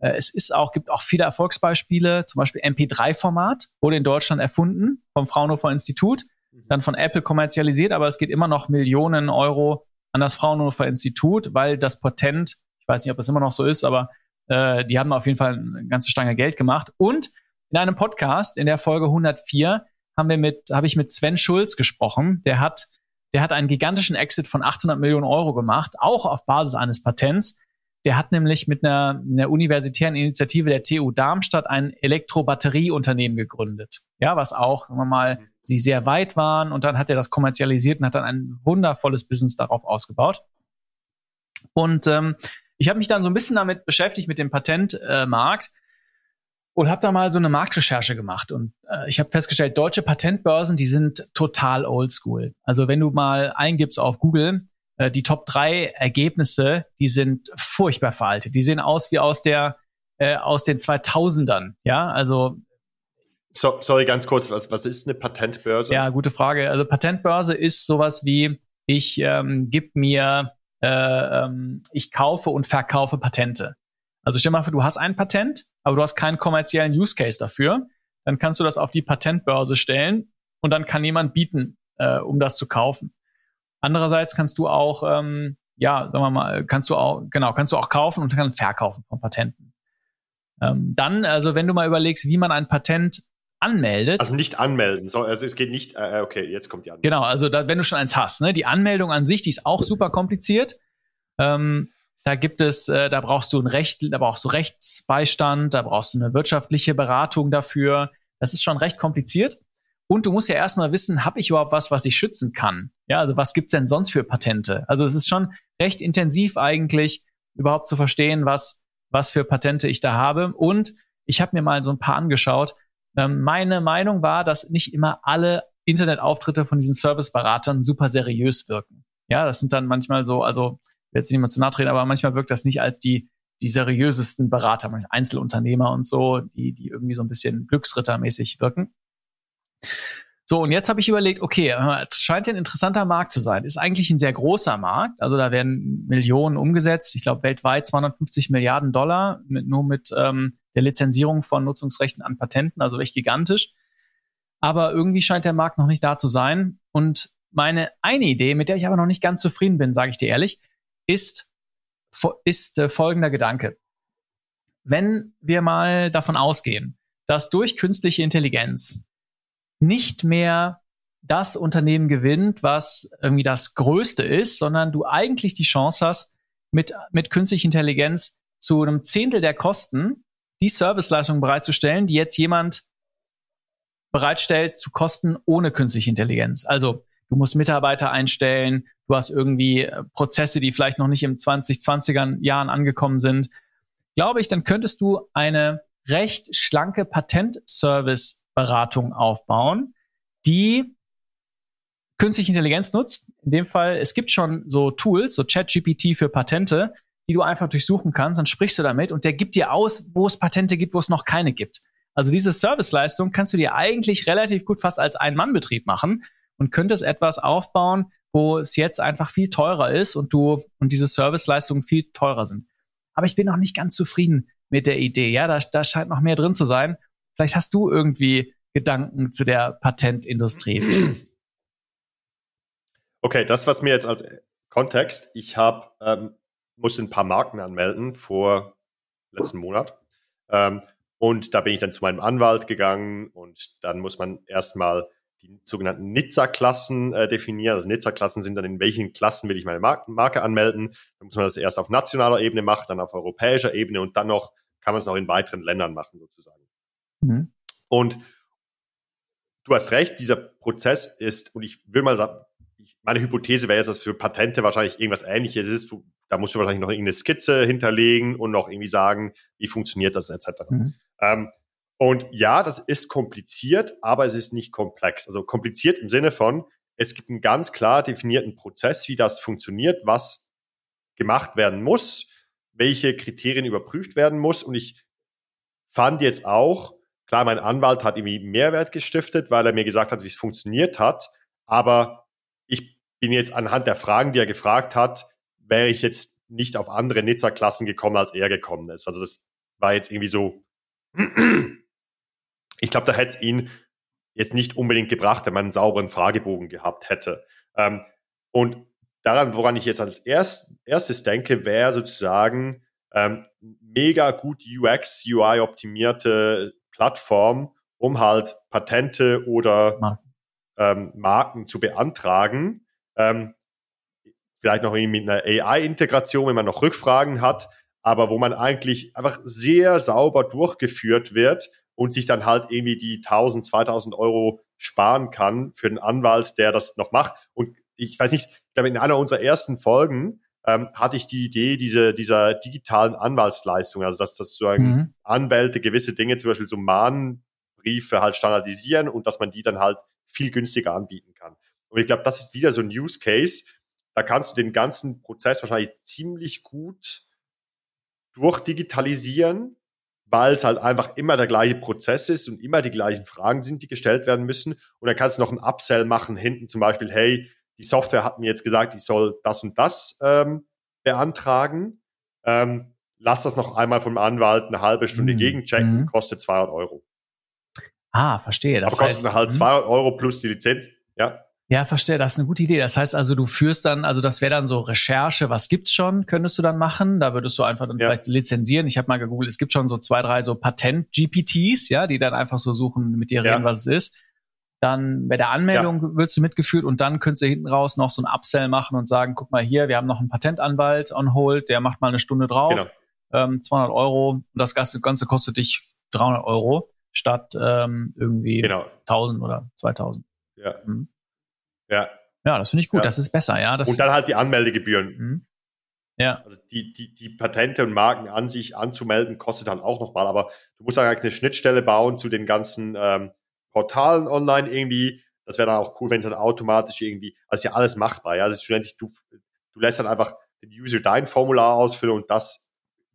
Äh, es ist auch, gibt auch viele Erfolgsbeispiele, zum Beispiel MP3-Format wurde in Deutschland erfunden vom Fraunhofer Institut, mhm. dann von Apple kommerzialisiert, aber es geht immer noch Millionen Euro an das Fraunhofer Institut, weil das Patent, ich weiß nicht, ob das immer noch so ist, aber äh, die haben auf jeden Fall eine ganze Stange Geld gemacht. Und in einem Podcast, in der Folge 104, haben wir mit, habe ich mit Sven Schulz gesprochen. Der hat, der hat einen gigantischen Exit von 800 Millionen Euro gemacht, auch auf Basis eines Patents. Der hat nämlich mit einer, einer universitären Initiative der TU Darmstadt ein Elektrobatterieunternehmen gegründet. Ja, was auch, sagen wir mal, sie sehr weit waren und dann hat er das kommerzialisiert und hat dann ein wundervolles Business darauf ausgebaut. Und ähm, ich habe mich dann so ein bisschen damit beschäftigt mit dem Patentmarkt äh, und habe da mal so eine Marktrecherche gemacht und äh, ich habe festgestellt, deutsche Patentbörsen, die sind total oldschool. Also wenn du mal eingibst auf Google, äh, die Top 3 Ergebnisse, die sind furchtbar veraltet. Die sehen aus wie aus der äh, aus den 2000ern, ja? Also so, sorry, ganz kurz, was, was ist eine Patentbörse? Ja, gute Frage. Also Patentbörse ist sowas wie, ich ähm, gib mir, äh, ähm, ich kaufe und verkaufe Patente. Also stell mal vor, du hast ein Patent, aber du hast keinen kommerziellen Use Case dafür. Dann kannst du das auf die Patentbörse stellen und dann kann jemand bieten, äh, um das zu kaufen. Andererseits kannst du auch, ähm, ja, sagen wir mal, kannst du auch, genau, kannst du auch kaufen und dann verkaufen von Patenten. Ähm, dann, also wenn du mal überlegst, wie man ein Patent anmeldet. Also nicht anmelden, so, also es geht nicht, äh, okay, jetzt kommt die Anmeldung. Genau, also da, wenn du schon eins hast, ne, die Anmeldung an sich, die ist auch super kompliziert. Ähm, da gibt es, äh, da brauchst du ein Recht, da brauchst du Rechtsbeistand, da brauchst du eine wirtschaftliche Beratung dafür. Das ist schon recht kompliziert. Und du musst ja erstmal wissen, habe ich überhaupt was, was ich schützen kann? Ja, also was gibt's denn sonst für Patente? Also es ist schon recht intensiv eigentlich, überhaupt zu verstehen, was, was für Patente ich da habe. Und ich habe mir mal so ein paar angeschaut. Ähm, meine Meinung war, dass nicht immer alle Internetauftritte von diesen Serviceberatern super seriös wirken. Ja, das sind dann manchmal so, also will jetzt niemand zu nahe treten, aber manchmal wirkt das nicht als die, die seriösesten Berater, manchmal Einzelunternehmer und so, die, die irgendwie so ein bisschen glücksrittermäßig wirken. So, und jetzt habe ich überlegt, okay, äh, es scheint ein interessanter Markt zu sein. Ist eigentlich ein sehr großer Markt. Also da werden Millionen umgesetzt. Ich glaube, weltweit 250 Milliarden Dollar, mit, nur mit ähm, der Lizenzierung von Nutzungsrechten an Patenten, also echt gigantisch. Aber irgendwie scheint der Markt noch nicht da zu sein. Und meine eine Idee, mit der ich aber noch nicht ganz zufrieden bin, sage ich dir ehrlich, ist, ist äh, folgender Gedanke. Wenn wir mal davon ausgehen, dass durch künstliche Intelligenz nicht mehr das Unternehmen gewinnt, was irgendwie das Größte ist, sondern du eigentlich die Chance hast, mit, mit künstlicher Intelligenz zu einem Zehntel der Kosten die Serviceleistung bereitzustellen, die jetzt jemand bereitstellt zu Kosten ohne künstliche Intelligenz. Also du musst Mitarbeiter einstellen, du hast irgendwie äh, Prozesse, die vielleicht noch nicht im 2020er Jahren angekommen sind. Glaube ich, dann könntest du eine recht schlanke Patentservice Beratung aufbauen, die künstliche Intelligenz nutzt. In dem Fall, es gibt schon so Tools, so ChatGPT für Patente, die du einfach durchsuchen kannst, dann sprichst du damit und der gibt dir aus, wo es Patente gibt, wo es noch keine gibt. Also diese Serviceleistung kannst du dir eigentlich relativ gut fast als Ein-Mann-Betrieb machen und könntest etwas aufbauen, wo es jetzt einfach viel teurer ist und du und diese Serviceleistungen viel teurer sind. Aber ich bin noch nicht ganz zufrieden mit der Idee. Ja, da, da scheint noch mehr drin zu sein. Vielleicht hast du irgendwie Gedanken zu der Patentindustrie. Okay, das was mir jetzt als Kontext, ich habe ähm, musste ein paar Marken anmelden vor letzten Monat ähm, und da bin ich dann zu meinem Anwalt gegangen und dann muss man erstmal die sogenannten Nizza-Klassen äh, definieren. Also Nizza-Klassen sind dann in welchen Klassen will ich meine Marke, Marke anmelden. Dann muss man das erst auf nationaler Ebene machen, dann auf europäischer Ebene und dann noch kann man es auch in weiteren Ländern machen sozusagen. Mhm. Und du hast recht, dieser Prozess ist, und ich will mal sagen, meine Hypothese wäre jetzt, dass für Patente wahrscheinlich irgendwas ähnliches ist. Du, da musst du wahrscheinlich noch irgendeine Skizze hinterlegen und noch irgendwie sagen, wie funktioniert das etc. Mhm. Ähm, Und ja, das ist kompliziert, aber es ist nicht komplex. Also kompliziert im Sinne von, es gibt einen ganz klar definierten Prozess, wie das funktioniert, was gemacht werden muss, welche Kriterien überprüft werden muss. Und ich fand jetzt auch, klar, mein Anwalt hat irgendwie Mehrwert gestiftet, weil er mir gesagt hat, wie es funktioniert hat. Aber ich bin jetzt anhand der Fragen, die er gefragt hat, wäre ich jetzt nicht auf andere Nizza-Klassen gekommen, als er gekommen ist. Also das war jetzt irgendwie so, ich glaube, da hätte es ihn jetzt nicht unbedingt gebracht, wenn man einen sauberen Fragebogen gehabt hätte. Ähm, und daran, woran ich jetzt als erst, erstes denke, wäre sozusagen ähm, mega gut UX, UI optimierte Plattform, um halt Patente oder Marken, ähm, Marken zu beantragen. Ähm, vielleicht noch irgendwie mit einer AI-Integration, wenn man noch Rückfragen hat, aber wo man eigentlich einfach sehr sauber durchgeführt wird und sich dann halt irgendwie die 1000, 2000 Euro sparen kann für den Anwalt, der das noch macht. Und ich weiß nicht, ich glaube, in einer unserer ersten Folgen ähm, hatte ich die Idee diese, dieser digitalen Anwaltsleistung, also dass, dass sozusagen mhm. Anwälte gewisse Dinge, zum Beispiel so Mahnbriefe halt standardisieren und dass man die dann halt viel günstiger anbieten kann. Und ich glaube, das ist wieder so ein Use Case. Da kannst du den ganzen Prozess wahrscheinlich ziemlich gut durchdigitalisieren, weil es halt einfach immer der gleiche Prozess ist und immer die gleichen Fragen sind, die gestellt werden müssen. Und dann kannst du noch ein Upsell machen, hinten zum Beispiel, hey, die Software hat mir jetzt gesagt, ich soll das und das ähm, beantragen. Ähm, lass das noch einmal vom Anwalt eine halbe Stunde mhm. gegenchecken, mhm. kostet 200 Euro. Ah, verstehe. Das Aber kostet heißt, halt 200 mhm. Euro plus die Lizenz. Ja. Ja, verstehe. Das ist eine gute Idee. Das heißt also, du führst dann, also das wäre dann so Recherche, was gibt's schon, könntest du dann machen. Da würdest du einfach dann ja. vielleicht lizenzieren. Ich habe mal gegoogelt, es gibt schon so zwei, drei so Patent-GPTs, ja, die dann einfach so suchen, mit dir reden, ja. was es ist. Dann bei der Anmeldung ja. wirst du mitgeführt und dann könntest du hinten raus noch so ein Upsell machen und sagen, guck mal hier, wir haben noch einen Patentanwalt on hold, der macht mal eine Stunde drauf, genau. ähm, 200 Euro und das Ganze, Ganze kostet dich 300 Euro statt ähm, irgendwie genau. 1000 oder 2000. Ja. Mhm. Ja. Ja, das finde ich gut. Ja. Das ist besser, ja. Das und dann halt die Anmeldegebühren. Mhm. Ja. Also die, die, die Patente und Marken an sich anzumelden, kostet dann auch nochmal, aber du musst dann eigentlich eine Schnittstelle bauen zu den ganzen ähm, Portalen online irgendwie. Das wäre dann auch cool, wenn es dann automatisch irgendwie, also ja alles machbar, ja. Ist schlussendlich, du, du lässt dann einfach den User dein Formular ausfüllen und das,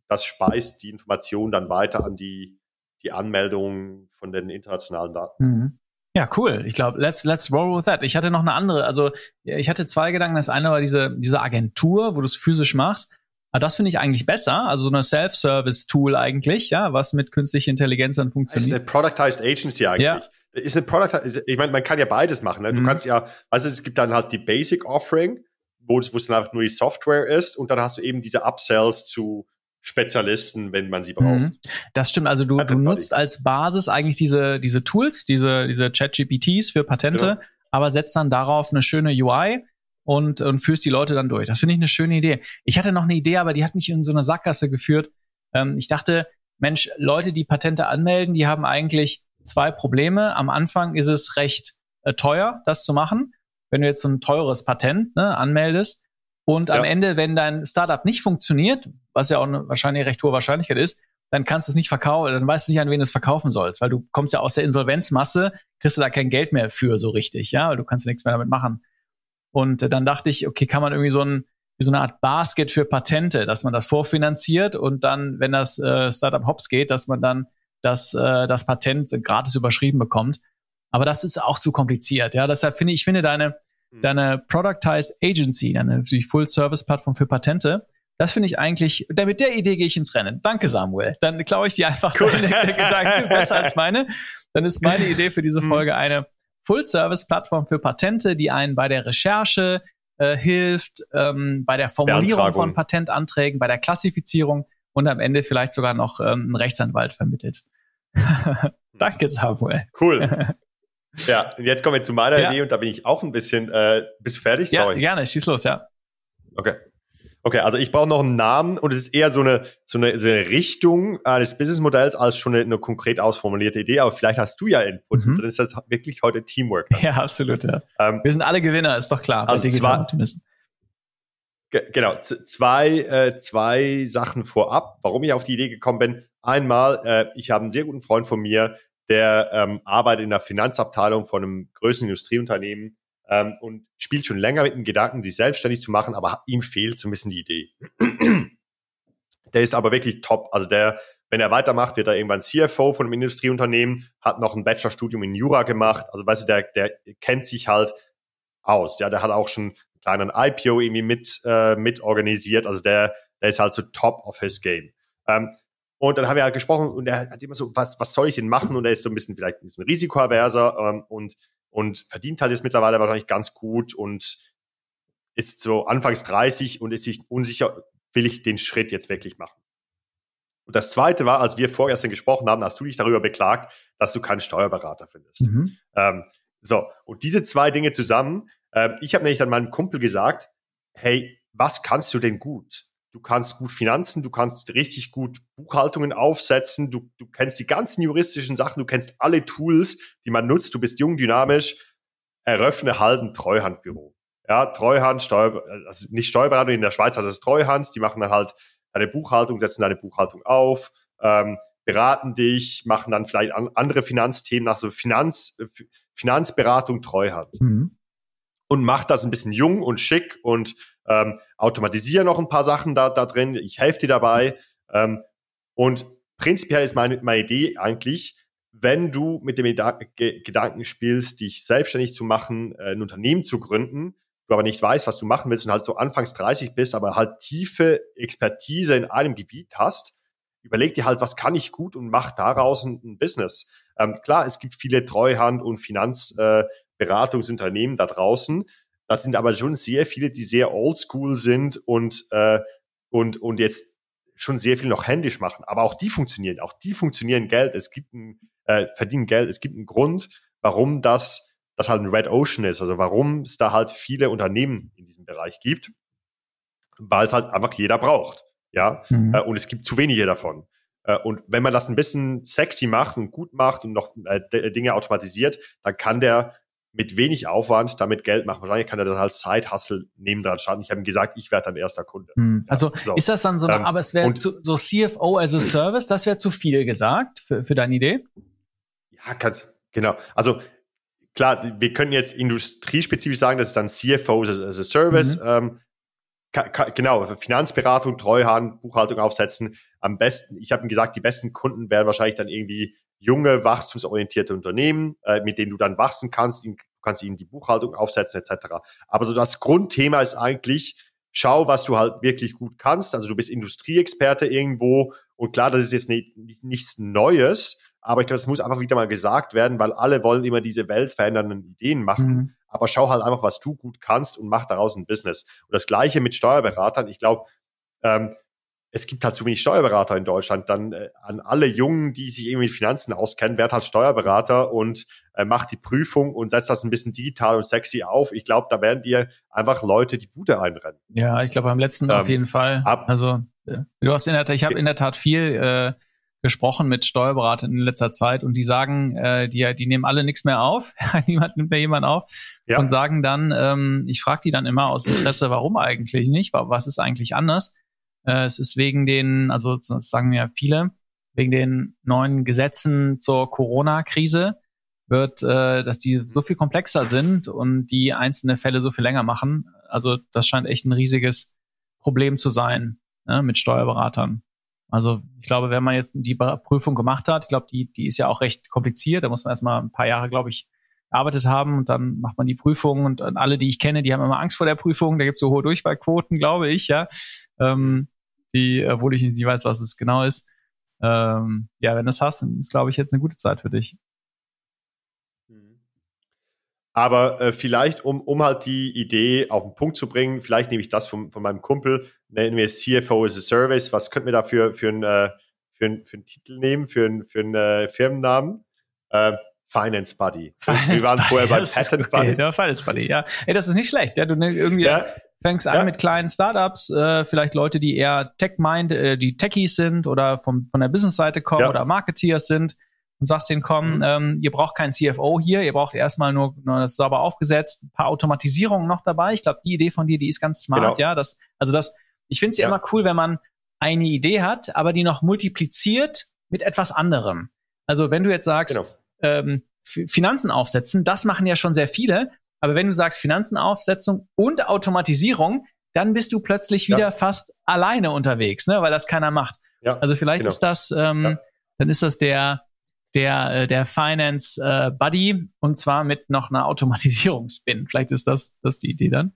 das speist die Information dann weiter an die, die Anmeldung von den internationalen Daten. Mhm. Ja, cool. Ich glaube, let's, let's roll with that. Ich hatte noch eine andere, also ich hatte zwei Gedanken. Das eine war diese, diese Agentur, wo du es physisch machst. Aber das finde ich eigentlich besser. Also so eine Self-Service-Tool eigentlich, ja, was mit künstlicher Intelligenz dann funktioniert. Das ist eine Productized Agency eigentlich. Ja. Ist eine Product, ich meine, man kann ja beides machen. Ne? Du mhm. kannst ja, also es gibt dann halt die Basic Offering, wo es, wo es dann einfach nur die Software ist und dann hast du eben diese Upsells zu Spezialisten, wenn man sie braucht. Mhm. Das stimmt. Also du, du nutzt als Basis eigentlich diese, diese Tools, diese, diese Chat-GPTs für Patente, genau. aber setzt dann darauf eine schöne UI und, und führst die Leute dann durch. Das finde ich eine schöne Idee. Ich hatte noch eine Idee, aber die hat mich in so eine Sackgasse geführt. Ähm, ich dachte, Mensch, Leute, die Patente anmelden, die haben eigentlich zwei Probleme. Am Anfang ist es recht äh, teuer, das zu machen. Wenn du jetzt so ein teures Patent ne, anmeldest, und ja. am Ende, wenn dein Startup nicht funktioniert, was ja auch eine wahrscheinlich recht hohe Wahrscheinlichkeit ist, dann kannst du es nicht verkaufen, dann weißt du nicht, an wen du es verkaufen sollst, weil du kommst ja aus der Insolvenzmasse, kriegst du da kein Geld mehr für so richtig, ja, weil du kannst nichts mehr damit machen. Und äh, dann dachte ich, okay, kann man irgendwie so ein wie so eine Art Basket für Patente, dass man das vorfinanziert und dann, wenn das äh, Startup hops geht, dass man dann das, äh, das Patent gratis überschrieben bekommt. Aber das ist auch zu kompliziert. Ja, deshalb finde ich, ich finde deine. Deine Productized Agency, deine Full-Service-Plattform für Patente, das finde ich eigentlich, mit der Idee gehe ich ins Rennen. Danke, Samuel. Dann klaue ich dir einfach cool. deine Gedanken besser als meine. Dann ist meine Idee für diese hm. Folge eine Full-Service-Plattform für Patente, die einen bei der Recherche äh, hilft, ähm, bei der Formulierung von Patentanträgen, bei der Klassifizierung und am Ende vielleicht sogar noch ähm, einen Rechtsanwalt vermittelt. Danke, Samuel. Cool. Ja, und jetzt kommen wir zu meiner ja. Idee und da bin ich auch ein bisschen, äh, bist du fertig? Sorry. Ja, gerne, schieß los, ja. Okay. Okay, also ich brauche noch einen Namen und es ist eher so eine, so eine, so eine Richtung eines Businessmodells als schon eine, eine, konkret ausformulierte Idee, aber vielleicht hast du ja Input, mhm. dann ist das wirklich heute Teamwork. Ja, absolut, ja. Ähm, Wir sind alle Gewinner, ist doch klar, also zwar, genau, zwei, äh, zwei Sachen vorab, warum ich auf die Idee gekommen bin. Einmal, äh, ich habe einen sehr guten Freund von mir, der ähm, arbeitet in der Finanzabteilung von einem größeren Industrieunternehmen ähm, und spielt schon länger mit dem Gedanken, sich selbstständig zu machen, aber ihm fehlt so ein bisschen die Idee. der ist aber wirklich top. Also der, wenn er weitermacht, wird er irgendwann CFO von einem Industrieunternehmen, hat noch ein Bachelorstudium in Jura gemacht. Also weißt du, der, der kennt sich halt aus. Ja, der hat auch schon einen kleinen IPO irgendwie mit, äh, mit organisiert. Also der, der ist halt so top of his game. Ähm, und dann haben wir halt gesprochen und er hat immer so, was, was soll ich denn machen? Und er ist so ein bisschen vielleicht ein bisschen risikoaverser ähm, und, und verdient halt jetzt mittlerweile wahrscheinlich ganz gut und ist so anfangs 30 und ist sich unsicher, will ich den Schritt jetzt wirklich machen? Und das zweite war, als wir vorgestern gesprochen haben, hast du dich darüber beklagt, dass du keinen Steuerberater findest. Mhm. Ähm, so, und diese zwei Dinge zusammen, äh, ich habe nämlich dann meinem Kumpel gesagt, hey, was kannst du denn gut? Du kannst gut Finanzen, du kannst richtig gut Buchhaltungen aufsetzen, du, du kennst die ganzen juristischen Sachen, du kennst alle Tools, die man nutzt, du bist jung, dynamisch, eröffne halt ein Treuhandbüro. Ja, Treuhand, Steuer, also nicht Steuerberatung in der Schweiz, also das Treuhand, die machen dann halt deine Buchhaltung, setzen deine Buchhaltung auf, ähm, beraten dich, machen dann vielleicht an, andere Finanzthemen, also Finanz, Finanzberatung, Treuhand. Mhm. Und macht das ein bisschen jung und schick und ähm, automatisiere noch ein paar Sachen da, da drin, ich helfe dir dabei. Ähm, und prinzipiell ist meine, meine Idee eigentlich, wenn du mit dem Gedanken spielst, dich selbstständig zu machen, äh, ein Unternehmen zu gründen, du aber nicht weißt, was du machen willst und halt so anfangs 30 bist, aber halt tiefe Expertise in einem Gebiet hast, überleg dir halt, was kann ich gut und mach daraus ein, ein Business. Ähm, klar, es gibt viele Treuhand- und Finanzberatungsunternehmen äh, da draußen, das sind aber schon sehr viele, die sehr oldschool sind und, äh, und, und jetzt schon sehr viel noch händisch machen. Aber auch die funktionieren. Auch die funktionieren Geld. Es gibt ein, äh, verdienen Geld. Es gibt einen Grund, warum das, das halt ein Red Ocean ist. Also warum es da halt viele Unternehmen in diesem Bereich gibt. Weil es halt einfach jeder braucht. Ja. Mhm. Äh, und es gibt zu wenige davon. Äh, und wenn man das ein bisschen sexy macht und gut macht und noch äh, Dinge automatisiert, dann kann der mit wenig Aufwand damit Geld machen. Wahrscheinlich kann er das als Side-Hustle neben dran starten. Ich habe ihm gesagt, ich werde dann erster Kunde. Hm. Also so. ist das dann so, eine, ähm, aber es wäre so CFO as a Service, das wäre zu viel gesagt für, für deine Idee? Ja, kannst, genau. Also klar, wir können jetzt industriespezifisch sagen, das ist dann CFO as a Service. Mhm. Ähm, genau, Finanzberatung, Treuhand, Buchhaltung aufsetzen. Am besten, ich habe ihm gesagt, die besten Kunden wären wahrscheinlich dann irgendwie junge, wachstumsorientierte Unternehmen, äh, mit denen du dann wachsen kannst. Du kannst ihnen die Buchhaltung aufsetzen etc. Aber so das Grundthema ist eigentlich, schau, was du halt wirklich gut kannst. Also du bist Industrieexperte irgendwo und klar, das ist jetzt nicht, nicht, nichts Neues, aber ich glaube, das muss einfach wieder mal gesagt werden, weil alle wollen immer diese weltverändernden Ideen machen. Mhm. Aber schau halt einfach, was du gut kannst und mach daraus ein Business. Und das Gleiche mit Steuerberatern. Ich glaube, ähm, es gibt halt zu wenig Steuerberater in Deutschland. Dann äh, an alle Jungen, die sich irgendwie mit Finanzen auskennen, werd halt Steuerberater und äh, macht die Prüfung und setzt das ein bisschen digital und sexy auf. Ich glaube, da werden dir einfach Leute die Bude einrennen. Ja, ich glaube beim letzten ähm, auf jeden Fall. Ab, also äh, du hast in der Tat, ich habe in der Tat viel äh, gesprochen mit Steuerberatern in letzter Zeit und die sagen, äh, die, die nehmen alle nichts mehr auf, niemand nimmt mehr jemand auf ja. und sagen dann, ähm, ich frage die dann immer aus Interesse, warum eigentlich nicht, was ist eigentlich anders? Äh, es ist wegen den, also das sagen ja viele, wegen den neuen Gesetzen zur Corona-Krise wird, äh, dass die so viel komplexer sind und die einzelne Fälle so viel länger machen. Also das scheint echt ein riesiges Problem zu sein ne, mit Steuerberatern. Also ich glaube, wenn man jetzt die Prüfung gemacht hat, ich glaube, die, die ist ja auch recht kompliziert. Da muss man erstmal ein paar Jahre, glaube ich, gearbeitet haben und dann macht man die Prüfung und, und alle, die ich kenne, die haben immer Angst vor der Prüfung. Da gibt es so hohe Durchfallquoten, glaube ich, ja. Ähm, die, obwohl ich nicht weiß, was es genau ist. Ähm, ja, wenn du es hast, dann ist, glaube ich, jetzt eine gute Zeit für dich. Mhm. Aber äh, vielleicht, um, um halt die Idee auf den Punkt zu bringen, vielleicht nehme ich das von, von meinem Kumpel, nennen wir es CFO as a Service. Was könnten wir dafür für, einen, äh, für, für Titel nehmen, für, einen, für äh, Firmennamen? Äh, Finance Buddy. Finance wir waren Buddy, vorher bei Patent okay. Buddy. Ja, Finance Buddy, ja. Ey, das ist nicht schlecht. Ja, du irgendwie ja. fängst ja. an mit kleinen Startups, äh, vielleicht Leute, die eher Tech-Mind, äh, die Techies sind oder vom, von der Business-Seite kommen ja. oder Marketeers sind. und sagst denen, komm, mhm. ähm, ihr braucht keinen CFO hier, ihr braucht erstmal nur, nur das sauber aufgesetzt, ein paar Automatisierungen noch dabei. Ich glaube, die Idee von dir, die ist ganz smart, genau. ja. Das, also das, ich finde es ja immer cool, wenn man eine Idee hat, aber die noch multipliziert mit etwas anderem. Also wenn du jetzt sagst, genau. Ähm, Finanzen aufsetzen, das machen ja schon sehr viele, aber wenn du sagst Finanzenaufsetzung und Automatisierung, dann bist du plötzlich wieder ja. fast alleine unterwegs, ne? weil das keiner macht. Ja, also vielleicht genau. ist das, ähm, ja. dann ist das der der äh, der Finance äh, Buddy und zwar mit noch einer Automatisierungsspin. Vielleicht ist das das die Idee dann.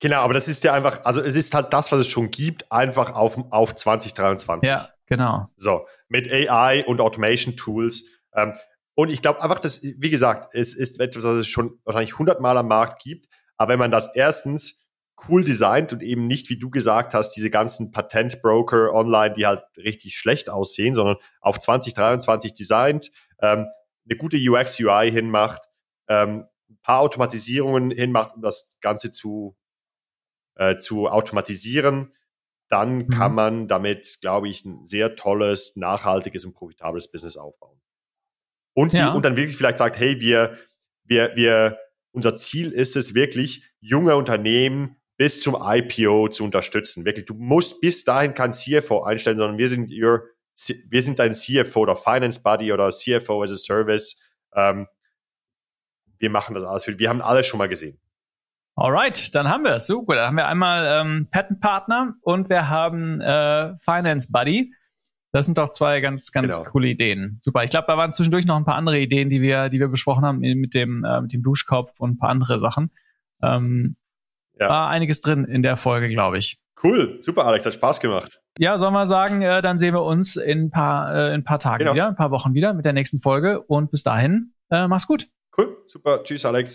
Genau, aber das ist ja einfach, also es ist halt das, was es schon gibt, einfach auf auf 2023. Ja, genau. So mit AI und Automation Tools. Ähm, und ich glaube einfach, dass, wie gesagt, es ist etwas, was es schon wahrscheinlich hundertmal am Markt gibt. Aber wenn man das erstens cool designt und eben nicht, wie du gesagt hast, diese ganzen Patentbroker online, die halt richtig schlecht aussehen, sondern auf 2023 designt, ähm, eine gute UX, UI hinmacht, ähm, ein paar Automatisierungen hinmacht, um das Ganze zu, äh, zu automatisieren, dann mhm. kann man damit, glaube ich, ein sehr tolles, nachhaltiges und profitables Business aufbauen. Und, ja. und dann wirklich vielleicht sagt, hey, wir, wir, wir, unser Ziel ist es wirklich, junge Unternehmen bis zum IPO zu unterstützen. Wirklich, du musst bis dahin kein CFO einstellen, sondern wir sind your, wir sind dein CFO oder Finance Buddy oder CFO as a Service. Ähm, wir machen das alles. Wir haben alles schon mal gesehen. Alright, dann haben wir es. So gut. Dann haben wir einmal ähm, Patent Partner und wir haben äh, Finance Buddy. Das sind doch zwei ganz, ganz genau. coole Ideen. Super. Ich glaube, da waren zwischendurch noch ein paar andere Ideen, die wir, die wir besprochen haben mit dem, äh, mit dem Duschkopf und ein paar andere Sachen. Ähm, ja. War einiges drin in der Folge, glaube ich. Cool, super, Alex, hat Spaß gemacht. Ja, sollen wir sagen, äh, dann sehen wir uns in ein paar, äh, in ein paar Tagen genau. wieder, ein paar Wochen wieder mit der nächsten Folge. Und bis dahin, äh, mach's gut. Cool, super. Tschüss, Alex.